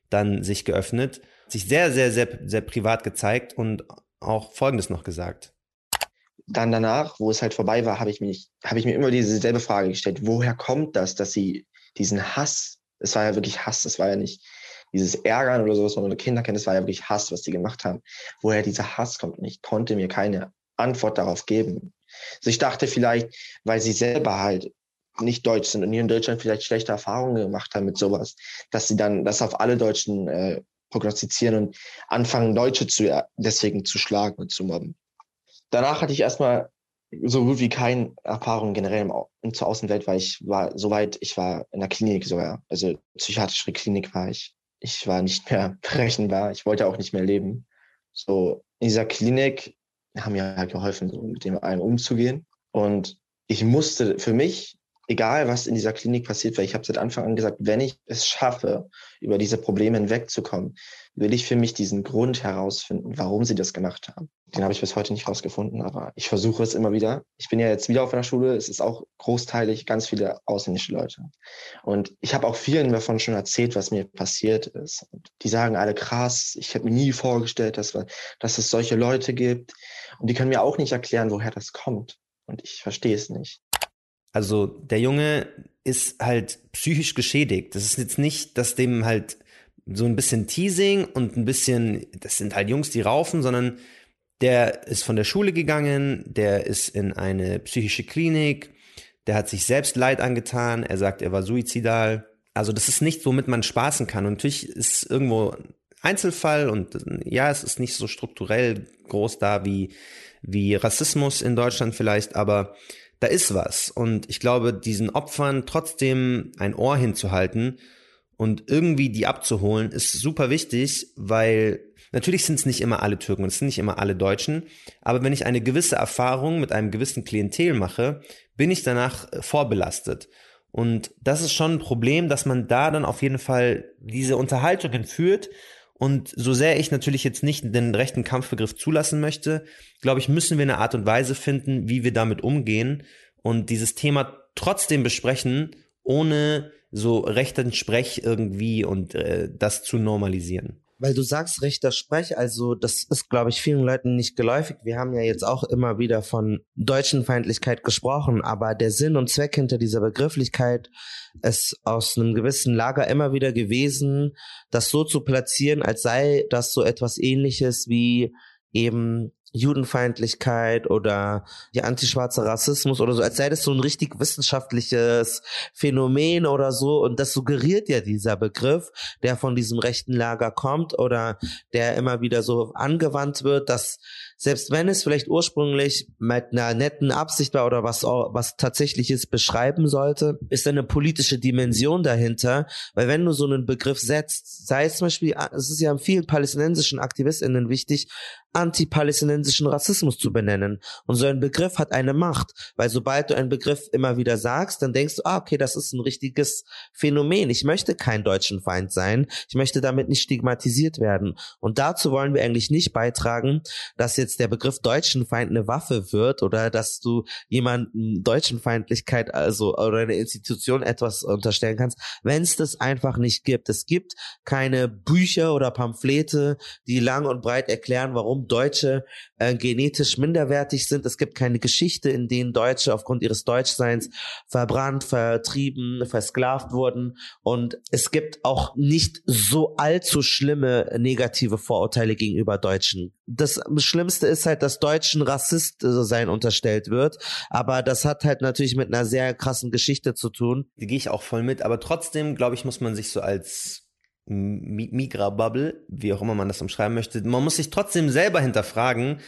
dann sich geöffnet, sich sehr, sehr, sehr, sehr privat gezeigt und auch Folgendes noch gesagt. Dann danach, wo es halt vorbei war, habe ich, habe ich mir immer dieselbe Frage gestellt. Woher kommt das, dass sie diesen Hass, es war ja wirklich Hass, es war ja nicht dieses Ärgern oder sowas, sondern Kinder kennen, es war ja wirklich Hass, was die gemacht haben. Woher dieser Hass kommt. Und ich konnte mir keine Antwort darauf geben. Also ich dachte vielleicht, weil sie selber halt nicht deutsch sind und hier in Deutschland vielleicht schlechte Erfahrungen gemacht haben mit sowas, dass sie dann das auf alle Deutschen äh, prognostizieren und anfangen, Deutsche zu, äh, deswegen zu schlagen und zu mobben. Danach hatte ich erstmal so gut wie keine Erfahrung generell im, zur Außenwelt, weil ich war soweit, ich war in der Klinik sogar, also psychiatrische Klinik war ich. Ich war nicht mehr berechenbar, ich wollte auch nicht mehr leben. So in dieser Klinik haben mir halt geholfen, so mit dem einen umzugehen. Und ich musste für mich, egal was in dieser Klinik passiert, weil ich habe seit Anfang an gesagt, wenn ich es schaffe, über diese Probleme hinwegzukommen, will ich für mich diesen Grund herausfinden, warum sie das gemacht haben. Den habe ich bis heute nicht rausgefunden, aber ich versuche es immer wieder. Ich bin ja jetzt wieder auf einer Schule, es ist auch großteilig ganz viele ausländische Leute. Und ich habe auch vielen davon schon erzählt, was mir passiert ist. Und die sagen alle krass, ich habe mir nie vorgestellt, dass, dass es solche Leute gibt. Und die können mir auch nicht erklären, woher das kommt. Und ich verstehe es nicht. Also der Junge ist halt psychisch geschädigt. Das ist jetzt nicht, dass dem halt so ein bisschen Teasing und ein bisschen, das sind halt Jungs, die raufen, sondern der ist von der Schule gegangen, der ist in eine psychische Klinik, der hat sich selbst Leid angetan, er sagt, er war suizidal. Also das ist nicht, womit man spaßen kann. Und natürlich ist irgendwo Einzelfall und ja, es ist nicht so strukturell groß da wie, wie Rassismus in Deutschland vielleicht, aber da ist was. Und ich glaube, diesen Opfern trotzdem ein Ohr hinzuhalten und irgendwie die abzuholen, ist super wichtig, weil natürlich sind es nicht immer alle Türken und es sind nicht immer alle Deutschen, aber wenn ich eine gewisse Erfahrung mit einem gewissen Klientel mache, bin ich danach vorbelastet. Und das ist schon ein Problem, dass man da dann auf jeden Fall diese Unterhaltungen führt und so sehr ich natürlich jetzt nicht den rechten Kampfbegriff zulassen möchte, glaube ich, müssen wir eine Art und Weise finden, wie wir damit umgehen und dieses Thema trotzdem besprechen, ohne so rechten Sprech irgendwie und äh, das zu normalisieren. Weil du sagst rechter Sprech, also das ist, glaube ich, vielen Leuten nicht geläufig. Wir haben ja jetzt auch immer wieder von Deutschenfeindlichkeit gesprochen, aber der Sinn und Zweck hinter dieser Begrifflichkeit ist aus einem gewissen Lager immer wieder gewesen, das so zu platzieren, als sei das so etwas ähnliches wie eben Judenfeindlichkeit oder die antischwarze Rassismus oder so, als sei das so ein richtig wissenschaftliches Phänomen oder so. Und das suggeriert ja dieser Begriff, der von diesem rechten Lager kommt oder der immer wieder so angewandt wird, dass selbst wenn es vielleicht ursprünglich mit einer netten Absicht war oder was, was tatsächliches beschreiben sollte, ist eine politische Dimension dahinter. Weil wenn du so einen Begriff setzt, sei es zum Beispiel, es ist ja vielen palästinensischen AktivistInnen wichtig, antipalästinensischen Rassismus zu benennen. Und so ein Begriff hat eine Macht, weil sobald du einen Begriff immer wieder sagst, dann denkst du, ah, okay, das ist ein richtiges Phänomen. Ich möchte kein deutschen Feind sein. Ich möchte damit nicht stigmatisiert werden. Und dazu wollen wir eigentlich nicht beitragen, dass jetzt der Begriff Deutschenfeind eine Waffe wird oder dass du jemanden Deutschenfeindlichkeit, also oder eine Institution etwas unterstellen kannst, wenn es das einfach nicht gibt. Es gibt keine Bücher oder Pamphlete, die lang und breit erklären, warum warum Deutsche äh, genetisch minderwertig sind. Es gibt keine Geschichte, in denen Deutsche aufgrund ihres Deutschseins verbrannt, vertrieben, versklavt wurden. Und es gibt auch nicht so allzu schlimme negative Vorurteile gegenüber Deutschen. Das Schlimmste ist halt, dass Deutschen Rassist äh, sein unterstellt wird. Aber das hat halt natürlich mit einer sehr krassen Geschichte zu tun. Die gehe ich auch voll mit. Aber trotzdem, glaube ich, muss man sich so als Migra-Bubble, wie auch immer man das umschreiben möchte, man muss sich trotzdem selber hinterfragen,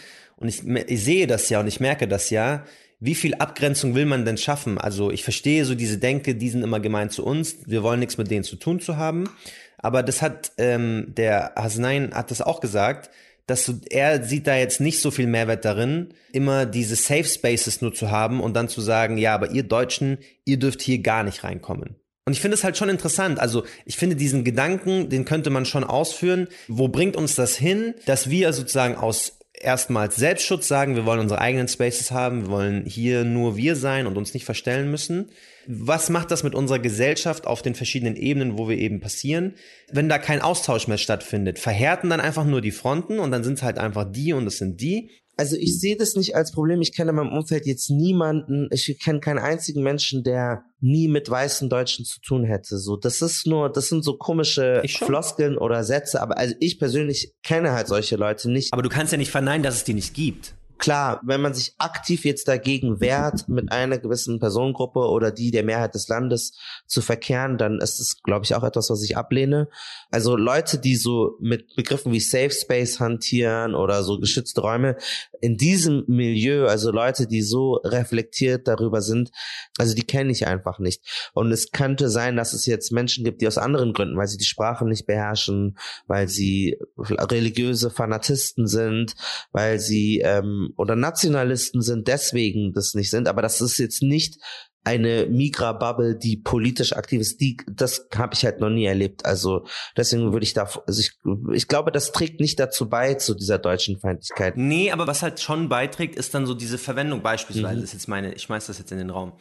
und ich, ich sehe das ja und ich merke das ja, wie viel Abgrenzung will man denn schaffen? Also ich verstehe so diese Denke, die sind immer gemeint zu uns, wir wollen nichts mit denen zu tun zu haben. Aber das hat ähm, der Hasnain hat das auch gesagt, dass so, er sieht da jetzt nicht so viel Mehrwert darin, immer diese Safe Spaces nur zu haben und dann zu sagen, ja, aber ihr Deutschen, ihr dürft hier gar nicht reinkommen. Und ich finde es halt schon interessant. Also ich finde diesen Gedanken, den könnte man schon ausführen. Wo bringt uns das hin, dass wir sozusagen aus erstmals Selbstschutz sagen, wir wollen unsere eigenen Spaces haben, wir wollen hier nur wir sein und uns nicht verstellen müssen. Was macht das mit unserer Gesellschaft auf den verschiedenen Ebenen, wo wir eben passieren? Wenn da kein Austausch mehr stattfindet, verhärten dann einfach nur die Fronten und dann sind es halt einfach die und es sind die also ich sehe das nicht als Problem. Ich kenne in meinem Umfeld jetzt niemanden, ich kenne keinen einzigen Menschen, der nie mit weißen Deutschen zu tun hätte. So, das ist nur, das sind so komische Floskeln oder Sätze, aber also ich persönlich kenne halt solche Leute nicht. Aber du kannst ja nicht verneinen, dass es die nicht gibt klar, wenn man sich aktiv jetzt dagegen wehrt, mit einer gewissen Personengruppe oder die der Mehrheit des Landes zu verkehren, dann ist es, glaube ich, auch etwas, was ich ablehne. Also Leute, die so mit Begriffen wie Safe Space hantieren oder so geschützte Räume, in diesem Milieu, also Leute, die so reflektiert darüber sind, also die kenne ich einfach nicht. Und es könnte sein, dass es jetzt Menschen gibt, die aus anderen Gründen, weil sie die Sprache nicht beherrschen, weil sie religiöse Fanatisten sind, weil sie ähm, oder Nationalisten sind, deswegen das nicht sind, aber das ist jetzt nicht eine Migra-Bubble, die politisch aktiv ist, die, das habe ich halt noch nie erlebt. Also deswegen würde ich da, also ich, ich glaube, das trägt nicht dazu bei, zu dieser deutschen Feindlichkeit. Nee, aber was halt schon beiträgt, ist dann so diese Verwendung beispielsweise, mhm. ist jetzt meine, ich schmeiß das jetzt in den Raum.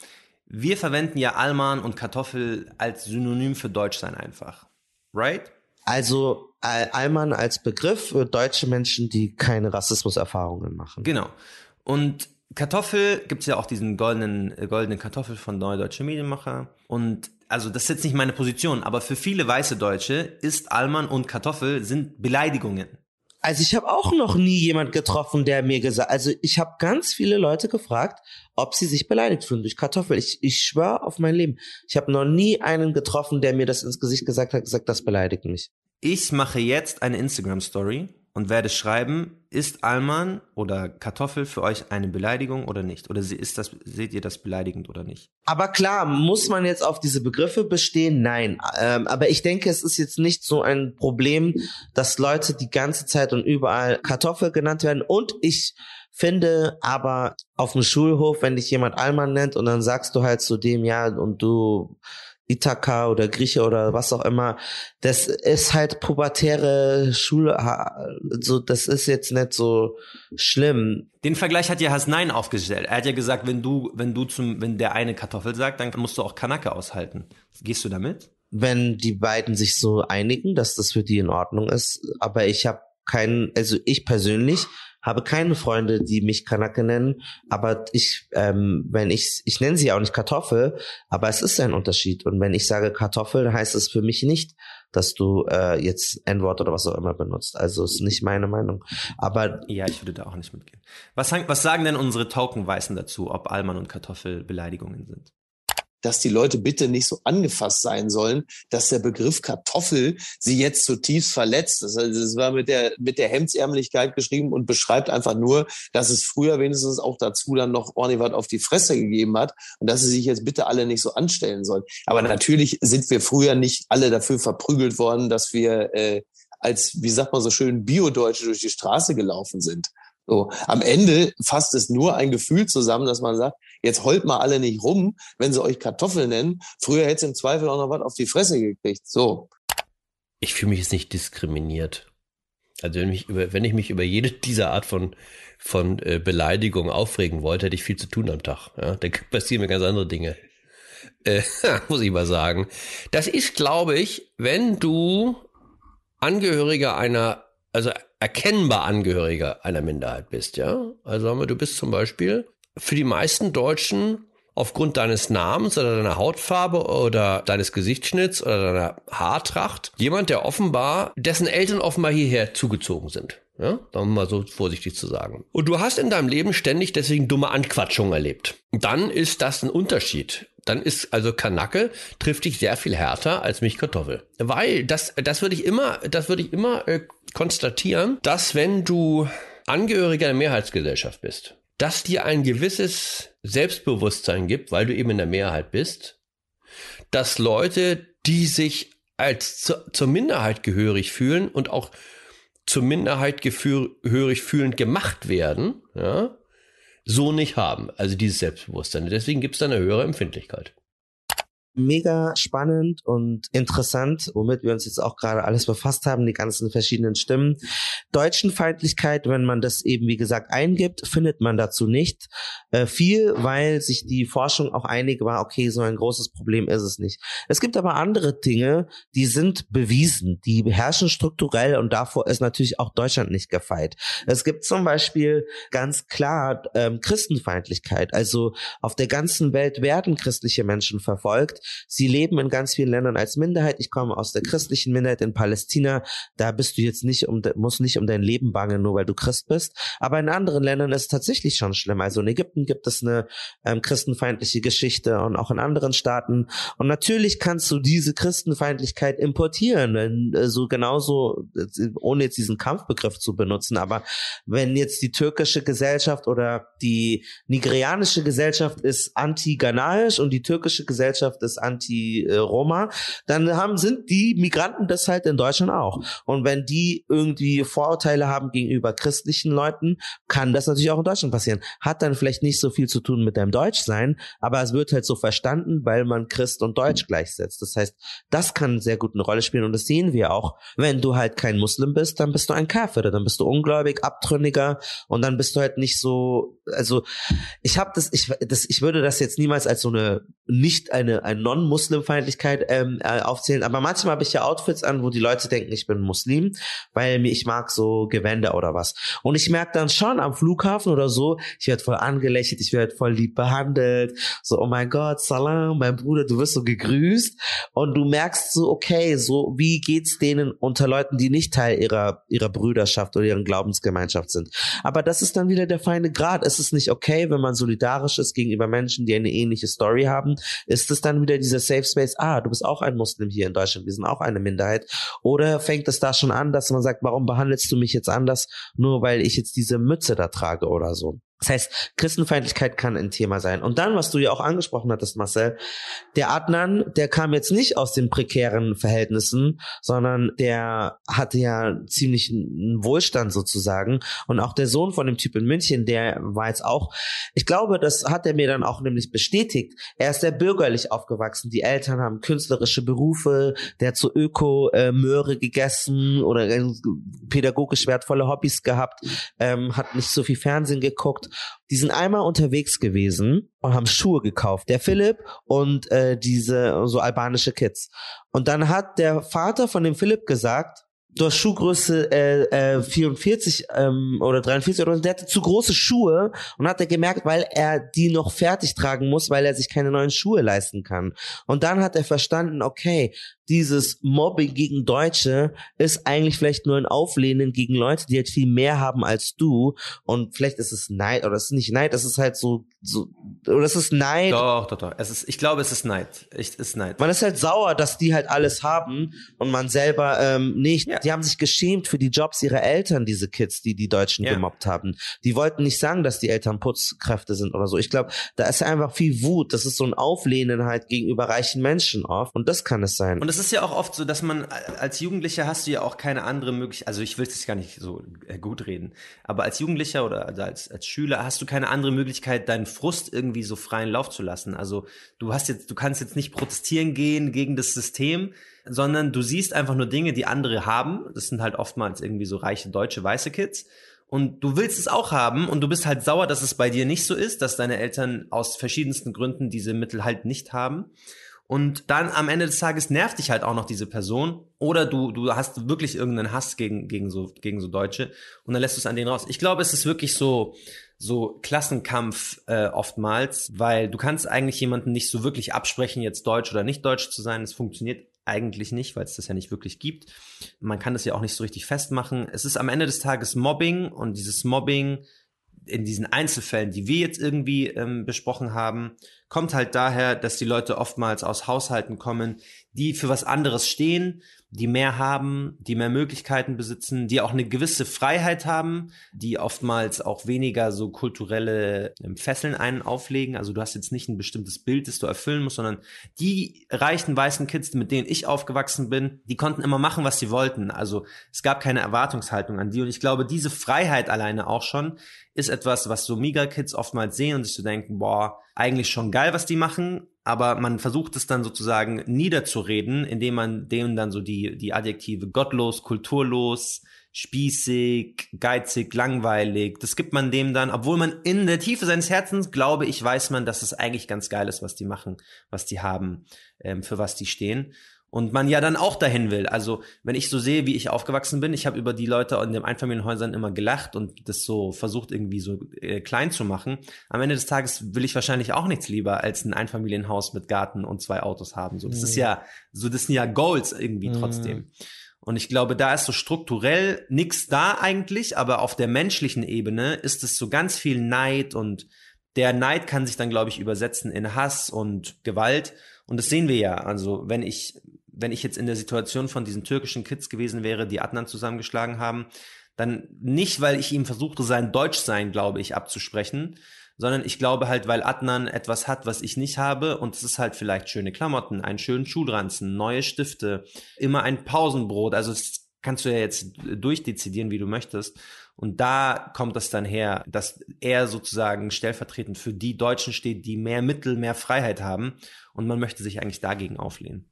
Wir verwenden ja Alman und Kartoffel als Synonym für Deutschsein einfach. Right? Also Allmann als Begriff für deutsche Menschen, die keine Rassismuserfahrungen machen. Genau. Und Kartoffel gibt es ja auch diesen goldenen, äh, goldenen Kartoffel von Neue Deutsche Medienmacher. Und also das ist jetzt nicht meine Position, aber für viele weiße Deutsche ist Allmann und Kartoffel sind Beleidigungen. Also ich habe auch noch nie jemand getroffen, der mir gesagt, also ich habe ganz viele Leute gefragt, ob sie sich beleidigt fühlen durch Kartoffel. Ich, ich schwöre auf mein Leben. Ich habe noch nie einen getroffen, der mir das ins Gesicht gesagt hat, gesagt, das beleidigt mich. Ich mache jetzt eine Instagram Story und werde schreiben, ist Alman oder Kartoffel für euch eine Beleidigung oder nicht? Oder ist das, seht ihr das beleidigend oder nicht? Aber klar, muss man jetzt auf diese Begriffe bestehen? Nein. Ähm, aber ich denke, es ist jetzt nicht so ein Problem, dass Leute die ganze Zeit und überall Kartoffel genannt werden. Und ich finde aber auf dem Schulhof, wenn dich jemand Alman nennt und dann sagst du halt zu dem, ja, und du Ithaka oder Grieche oder was auch immer, das ist halt pubertäre Schule, so, das ist jetzt nicht so schlimm. Den Vergleich hat ja Hasnein aufgestellt. Er hat ja gesagt, wenn du, wenn du zum, wenn der eine Kartoffel sagt, dann musst du auch Kanake aushalten. Gehst du damit? Wenn die beiden sich so einigen, dass das für die in Ordnung ist, aber ich habe keinen, also ich persönlich habe keine Freunde, die mich Kanake nennen, aber ich, ähm, wenn ich, ich nenne sie auch nicht Kartoffel, aber es ist ein Unterschied. Und wenn ich sage Kartoffel, heißt es für mich nicht, dass du äh, jetzt N-Wort oder was auch immer benutzt. Also ist nicht meine Meinung. Aber ja, ich würde da auch nicht mitgehen. Was, was sagen denn unsere Token-Weißen dazu, ob Alman und Kartoffel Beleidigungen sind? Dass die Leute bitte nicht so angefasst sein sollen, dass der Begriff Kartoffel sie jetzt zutiefst verletzt. Das, also das war mit der, mit der Hemdsärmlichkeit geschrieben und beschreibt einfach nur, dass es früher wenigstens auch dazu dann noch ordentlich was auf die Fresse gegeben hat und dass sie sich jetzt bitte alle nicht so anstellen sollen. Aber natürlich sind wir früher nicht alle dafür verprügelt worden, dass wir äh, als, wie sagt man so schön, Bio-Deutsche durch die Straße gelaufen sind. So, am Ende fasst es nur ein Gefühl zusammen, dass man sagt, jetzt heult mal alle nicht rum, wenn sie euch Kartoffeln nennen. Früher hätte im Zweifel auch noch was auf die Fresse gekriegt. So. Ich fühle mich jetzt nicht diskriminiert. Also wenn, mich über, wenn ich mich über jede dieser Art von, von äh, Beleidigung aufregen wollte, hätte ich viel zu tun am Tag. Ja? Da passieren mir ganz andere Dinge. Äh, muss ich mal sagen. Das ist, glaube ich, wenn du Angehöriger einer, also erkennbar Angehöriger einer Minderheit bist, ja. Also sagen wir, du bist zum Beispiel für die meisten Deutschen aufgrund deines Namens oder deiner Hautfarbe oder deines Gesichtsschnitts oder deiner Haartracht jemand, der offenbar, dessen Eltern offenbar hierher zugezogen sind. Ja, dann mal so vorsichtig zu sagen. Und du hast in deinem Leben ständig deswegen dumme Anquatschungen erlebt. Dann ist das ein Unterschied. Dann ist also Kanacke trifft dich sehr viel härter als mich Kartoffel. Weil das, das würde ich immer, das würde ich immer äh, konstatieren, dass wenn du Angehöriger der Mehrheitsgesellschaft bist, dass dir ein gewisses Selbstbewusstsein gibt, weil du eben in der Mehrheit bist, dass Leute, die sich als zu, zur Minderheit gehörig fühlen und auch zur Minderheit gehörig fühlend gemacht werden, ja, so nicht haben. Also dieses Selbstbewusstsein. Deswegen gibt es da eine höhere Empfindlichkeit mega spannend und interessant, womit wir uns jetzt auch gerade alles befasst haben, die ganzen verschiedenen Stimmen. Deutschenfeindlichkeit, wenn man das eben wie gesagt eingibt, findet man dazu nicht äh, viel, weil sich die Forschung auch einig war, okay, so ein großes Problem ist es nicht. Es gibt aber andere Dinge, die sind bewiesen, die herrschen strukturell und davor ist natürlich auch Deutschland nicht gefeit. Es gibt zum Beispiel ganz klar ähm, Christenfeindlichkeit, also auf der ganzen Welt werden christliche Menschen verfolgt, Sie leben in ganz vielen Ländern als Minderheit. Ich komme aus der christlichen Minderheit in Palästina. Da bist du jetzt nicht um, musst nicht um dein Leben bangen, nur weil du Christ bist. Aber in anderen Ländern ist es tatsächlich schon schlimm. Also in Ägypten gibt es eine ähm, christenfeindliche Geschichte und auch in anderen Staaten. Und natürlich kannst du diese Christenfeindlichkeit importieren, äh, so genauso, ohne jetzt diesen Kampfbegriff zu benutzen. Aber wenn jetzt die türkische Gesellschaft oder die nigerianische Gesellschaft ist anti-ghanaisch und die türkische Gesellschaft ist Anti-Roma, dann haben, sind die Migranten das halt in Deutschland auch. Und wenn die irgendwie Vorurteile haben gegenüber christlichen Leuten, kann das natürlich auch in Deutschland passieren. Hat dann vielleicht nicht so viel zu tun mit deinem Deutschsein, aber es wird halt so verstanden, weil man Christ und Deutsch gleichsetzt. Das heißt, das kann sehr gut eine Rolle spielen und das sehen wir auch. Wenn du halt kein Muslim bist, dann bist du ein Kafir, dann bist du ungläubig, abtrünniger und dann bist du halt nicht so, also ich habe das, ich, das, ich würde das jetzt niemals als so eine, nicht eine, eine Non-Muslim-Feindlichkeit ähm, äh, aufzählen, aber manchmal habe ich ja Outfits an, wo die Leute denken, ich bin Muslim, weil ich mag so Gewänder oder was. Und ich merke dann schon am Flughafen oder so, ich werde voll angelächelt, ich werde voll lieb behandelt, so, oh mein Gott, Salam, mein Bruder, du wirst so gegrüßt und du merkst so, okay, so, wie geht's denen unter Leuten, die nicht Teil ihrer, ihrer Brüderschaft oder ihren Glaubensgemeinschaft sind. Aber das ist dann wieder der feine Grad. Es ist nicht okay, wenn man solidarisch ist gegenüber Menschen, die eine ähnliche Story haben. Ist es dann wieder dieser Safe Space, ah, du bist auch ein Muslim hier in Deutschland, wir sind auch eine Minderheit. Oder fängt es da schon an, dass man sagt, warum behandelst du mich jetzt anders, nur weil ich jetzt diese Mütze da trage oder so? Das heißt, Christenfeindlichkeit kann ein Thema sein. Und dann, was du ja auch angesprochen hattest, Marcel, der Adnan, der kam jetzt nicht aus den prekären Verhältnissen, sondern der hatte ja ziemlich einen Wohlstand sozusagen. Und auch der Sohn von dem Typ in München, der war jetzt auch, ich glaube, das hat er mir dann auch nämlich bestätigt. Er ist sehr bürgerlich aufgewachsen. Die Eltern haben künstlerische Berufe, der hat so Öko-Möhre gegessen oder pädagogisch wertvolle Hobbys gehabt, ähm, hat nicht so viel Fernsehen geguckt die sind einmal unterwegs gewesen und haben Schuhe gekauft. Der Philipp und äh, diese so albanische Kids. Und dann hat der Vater von dem Philipp gesagt, du hast Schuhgröße äh, äh, 44 ähm, oder 43 oder so, der hatte zu große Schuhe und hat er gemerkt, weil er die noch fertig tragen muss, weil er sich keine neuen Schuhe leisten kann. Und dann hat er verstanden, okay, dieses Mobbing gegen Deutsche ist eigentlich vielleicht nur ein Auflehnen gegen Leute, die halt viel mehr haben als du. Und vielleicht ist es Neid, oder es ist nicht Neid, es ist halt so, so oder es ist Neid. Doch, doch, doch. Es ist, ich glaube, es ist Neid. Es ist Neid. Man ist halt sauer, dass die halt alles haben und man selber ähm, nicht. Ja. Die haben sich geschämt für die Jobs ihrer Eltern, diese Kids, die die Deutschen ja. gemobbt haben. Die wollten nicht sagen, dass die Eltern Putzkräfte sind oder so. Ich glaube, da ist einfach viel Wut. Das ist so ein Auflehnen halt gegenüber reichen Menschen oft. Und das kann es sein. Und es ist ja auch oft so, dass man als Jugendlicher hast du ja auch keine andere Möglichkeit, also ich will es gar nicht so äh, gut reden, aber als Jugendlicher oder also als, als Schüler hast du keine andere Möglichkeit, deinen Frust irgendwie so freien Lauf zu lassen. Also du hast jetzt, du kannst jetzt nicht protestieren gehen gegen das System, sondern du siehst einfach nur Dinge, die andere haben. Das sind halt oftmals irgendwie so reiche deutsche weiße Kids und du willst es auch haben und du bist halt sauer, dass es bei dir nicht so ist, dass deine Eltern aus verschiedensten Gründen diese Mittel halt nicht haben. Und dann am Ende des Tages nervt dich halt auch noch diese Person. Oder du, du hast wirklich irgendeinen Hass gegen, gegen, so, gegen so Deutsche und dann lässt du es an denen raus. Ich glaube, es ist wirklich so, so Klassenkampf äh, oftmals, weil du kannst eigentlich jemanden nicht so wirklich absprechen, jetzt Deutsch oder nicht Deutsch zu sein. Es funktioniert eigentlich nicht, weil es das ja nicht wirklich gibt. Man kann das ja auch nicht so richtig festmachen. Es ist am Ende des Tages Mobbing und dieses Mobbing in diesen Einzelfällen, die wir jetzt irgendwie ähm, besprochen haben, kommt halt daher, dass die Leute oftmals aus Haushalten kommen, die für was anderes stehen, die mehr haben, die mehr Möglichkeiten besitzen, die auch eine gewisse Freiheit haben, die oftmals auch weniger so kulturelle ähm, Fesseln einen auflegen. Also du hast jetzt nicht ein bestimmtes Bild, das du erfüllen musst, sondern die reichen weißen Kids, mit denen ich aufgewachsen bin, die konnten immer machen, was sie wollten. Also es gab keine Erwartungshaltung an die. Und ich glaube, diese Freiheit alleine auch schon ist etwas, was so Miga-Kids oftmals sehen und sich so denken, boah, eigentlich schon geil, was die machen, aber man versucht es dann sozusagen niederzureden, indem man denen dann so die, die Adjektive gottlos, kulturlos, spießig, geizig, langweilig, das gibt man dem dann, obwohl man in der Tiefe seines Herzens, glaube ich, weiß man, dass es eigentlich ganz geil ist, was die machen, was die haben, ähm, für was die stehen und man ja dann auch dahin will. Also wenn ich so sehe, wie ich aufgewachsen bin, ich habe über die Leute in den Einfamilienhäusern immer gelacht und das so versucht irgendwie so äh, klein zu machen. Am Ende des Tages will ich wahrscheinlich auch nichts lieber als ein Einfamilienhaus mit Garten und zwei Autos haben. So, das mhm. ist ja so, das sind ja Goals irgendwie mhm. trotzdem. Und ich glaube, da ist so strukturell nichts da eigentlich, aber auf der menschlichen Ebene ist es so ganz viel Neid und der Neid kann sich dann, glaube ich, übersetzen in Hass und Gewalt. Und das sehen wir ja. Also wenn ich wenn ich jetzt in der Situation von diesen türkischen Kids gewesen wäre, die Adnan zusammengeschlagen haben, dann nicht, weil ich ihm versuchte, sein Deutschsein, glaube ich, abzusprechen, sondern ich glaube halt, weil Adnan etwas hat, was ich nicht habe. Und es ist halt vielleicht schöne Klamotten, einen schönen Schulranzen, neue Stifte, immer ein Pausenbrot, also das kannst du ja jetzt durchdezidieren, wie du möchtest. Und da kommt das dann her, dass er sozusagen stellvertretend für die Deutschen steht, die mehr Mittel, mehr Freiheit haben und man möchte sich eigentlich dagegen auflehnen.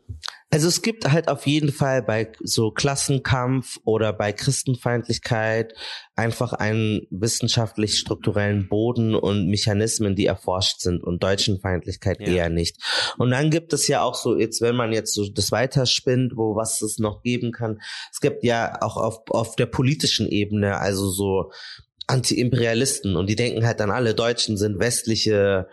Also es gibt halt auf jeden Fall bei so Klassenkampf oder bei Christenfeindlichkeit einfach einen wissenschaftlich strukturellen Boden und Mechanismen, die erforscht sind und Deutschenfeindlichkeit ja. eher nicht. Und dann gibt es ja auch so, jetzt wenn man jetzt so das weiterspinnt, wo was es noch geben kann, es gibt ja auch auf, auf der politischen Ebene, also so Anti-Imperialisten und die denken halt dann alle Deutschen sind westliche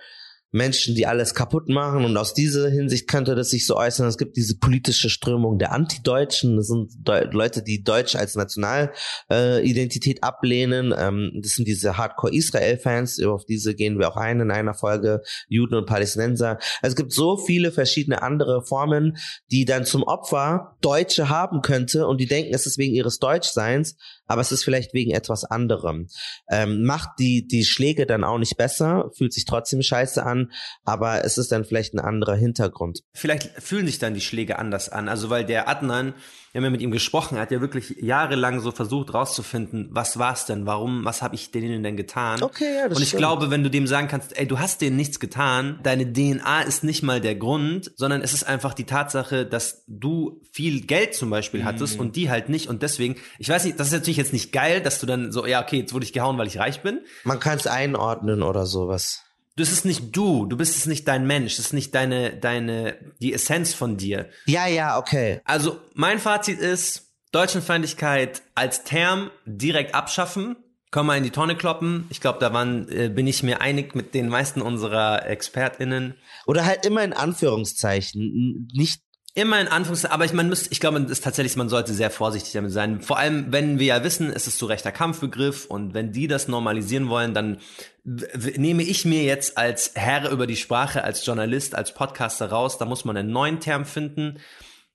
Menschen, die alles kaputt machen. Und aus dieser Hinsicht könnte das sich so äußern. Es gibt diese politische Strömung der Anti-Deutschen. Das sind Deu Leute, die Deutsch als Nationalidentität äh, ablehnen. Ähm, das sind diese Hardcore-Israel-Fans. Auf diese gehen wir auch ein in einer Folge. Juden und Palästinenser. Also es gibt so viele verschiedene andere Formen, die dann zum Opfer Deutsche haben könnte und die denken, es ist wegen ihres Deutschseins aber es ist vielleicht wegen etwas anderem. Ähm, macht die, die Schläge dann auch nicht besser, fühlt sich trotzdem scheiße an, aber es ist dann vielleicht ein anderer Hintergrund. Vielleicht fühlen sich dann die Schläge anders an. Also weil der Adnan wir haben ja mit ihm gesprochen, er hat ja wirklich jahrelang so versucht rauszufinden, was war's denn, warum, was habe ich denen denn getan? Okay, ja, das Und ich stimmt. glaube, wenn du dem sagen kannst, ey, du hast denen nichts getan, deine DNA ist nicht mal der Grund, sondern es ist einfach die Tatsache, dass du viel Geld zum Beispiel mhm. hattest und die halt nicht und deswegen, ich weiß nicht, das ist natürlich jetzt nicht geil, dass du dann so, ja, okay, jetzt wurde ich gehauen, weil ich reich bin. Man kann es einordnen oder sowas. Das ist nicht du, du bist es nicht dein Mensch, das ist nicht deine, deine, die Essenz von dir. Ja, ja, okay. Also mein Fazit ist, Deutschenfeindlichkeit als Term direkt abschaffen, können wir in die Tonne kloppen. Ich glaube, da waren, äh, bin ich mir einig mit den meisten unserer ExpertInnen. Oder halt immer in Anführungszeichen, nicht Immer in Anführungszeichen, aber ich, man müsste, ich glaube, ist tatsächlich, man sollte sehr vorsichtig damit sein. Vor allem, wenn wir ja wissen, es ist so rechter Kampfbegriff und wenn die das normalisieren wollen, dann nehme ich mir jetzt als Herr über die Sprache, als Journalist, als Podcaster raus, da muss man einen neuen Term finden.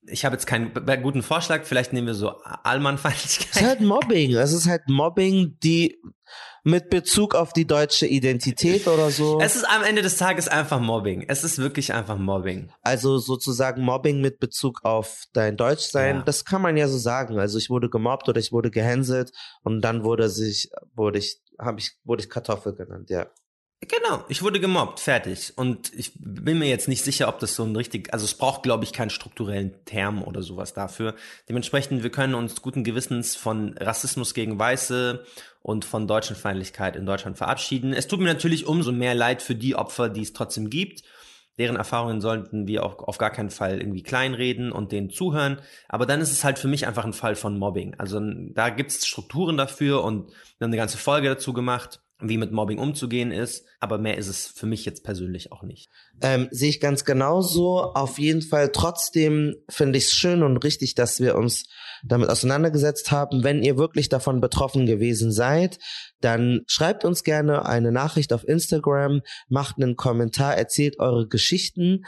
Ich habe jetzt keinen guten Vorschlag, vielleicht nehmen wir so Allmannfeindlichkeit. Es ist halt Mobbing, es ist halt Mobbing, die mit Bezug auf die deutsche Identität oder so? Es ist am Ende des Tages einfach Mobbing. Es ist wirklich einfach Mobbing. Also sozusagen Mobbing mit Bezug auf dein Deutschsein, ja. das kann man ja so sagen. Also ich wurde gemobbt oder ich wurde gehänselt und dann wurde sich, wurde ich, habe ich, wurde ich Kartoffel genannt, ja. Genau, ich wurde gemobbt, fertig. Und ich bin mir jetzt nicht sicher, ob das so ein richtig, also es braucht, glaube ich, keinen strukturellen Term oder sowas dafür. Dementsprechend, wir können uns guten Gewissens von Rassismus gegen Weiße und von Deutschenfeindlichkeit in Deutschland verabschieden. Es tut mir natürlich umso mehr leid für die Opfer, die es trotzdem gibt. Deren Erfahrungen sollten wir auch auf gar keinen Fall irgendwie kleinreden und denen zuhören. Aber dann ist es halt für mich einfach ein Fall von Mobbing. Also da gibt es Strukturen dafür und wir haben eine ganze Folge dazu gemacht wie mit Mobbing umzugehen ist, aber mehr ist es für mich jetzt persönlich auch nicht. Ähm, sehe ich ganz genauso. Auf jeden Fall trotzdem finde ich es schön und richtig, dass wir uns damit auseinandergesetzt haben. Wenn ihr wirklich davon betroffen gewesen seid, dann schreibt uns gerne eine Nachricht auf Instagram, macht einen Kommentar, erzählt eure Geschichten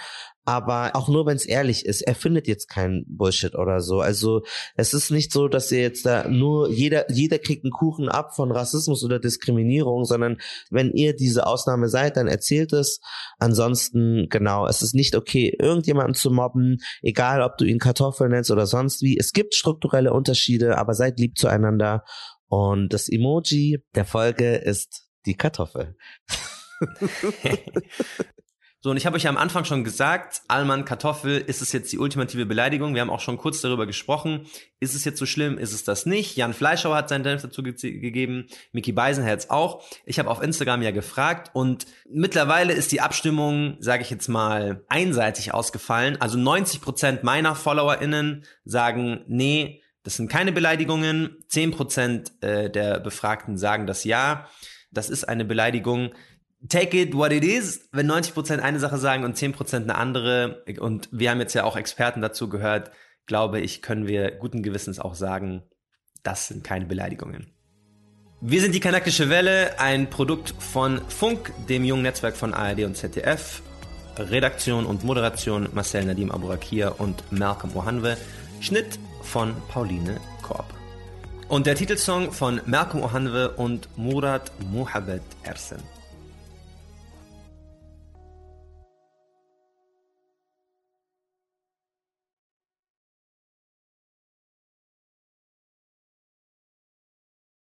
aber auch nur, wenn es ehrlich ist. Er findet jetzt keinen Bullshit oder so. Also es ist nicht so, dass ihr jetzt da nur jeder jeder kriegt einen Kuchen ab von Rassismus oder Diskriminierung, sondern wenn ihr diese Ausnahme seid, dann erzählt es. Ansonsten genau, es ist nicht okay, irgendjemanden zu mobben, egal ob du ihn Kartoffel nennst oder sonst wie. Es gibt strukturelle Unterschiede, aber seid lieb zueinander. Und das Emoji der Folge ist die Kartoffel. So, und ich habe euch ja am Anfang schon gesagt, Allmann Kartoffel, ist es jetzt die ultimative Beleidigung? Wir haben auch schon kurz darüber gesprochen. Ist es jetzt so schlimm? Ist es das nicht? Jan Fleischauer hat seinen Senf dazu ge gegeben, Mickey Beisenherz auch. Ich habe auf Instagram ja gefragt und mittlerweile ist die Abstimmung, sage ich jetzt mal, einseitig ausgefallen. Also 90 Prozent meiner FollowerInnen sagen, nee, das sind keine Beleidigungen. 10% äh, der Befragten sagen das ja. Das ist eine Beleidigung take it what it is, wenn 90% eine Sache sagen und 10% eine andere, und wir haben jetzt ja auch Experten dazu gehört, glaube ich, können wir guten Gewissens auch sagen, das sind keine Beleidigungen. Wir sind die Kanakische Welle, ein Produkt von Funk, dem jungen Netzwerk von ARD und ZDF. Redaktion und Moderation Marcel Nadim Abourakir und Malcolm Ohanwe. Schnitt von Pauline Korb. Und der Titelsong von Malcolm Ohanwe und Murat Mohabed Ersen.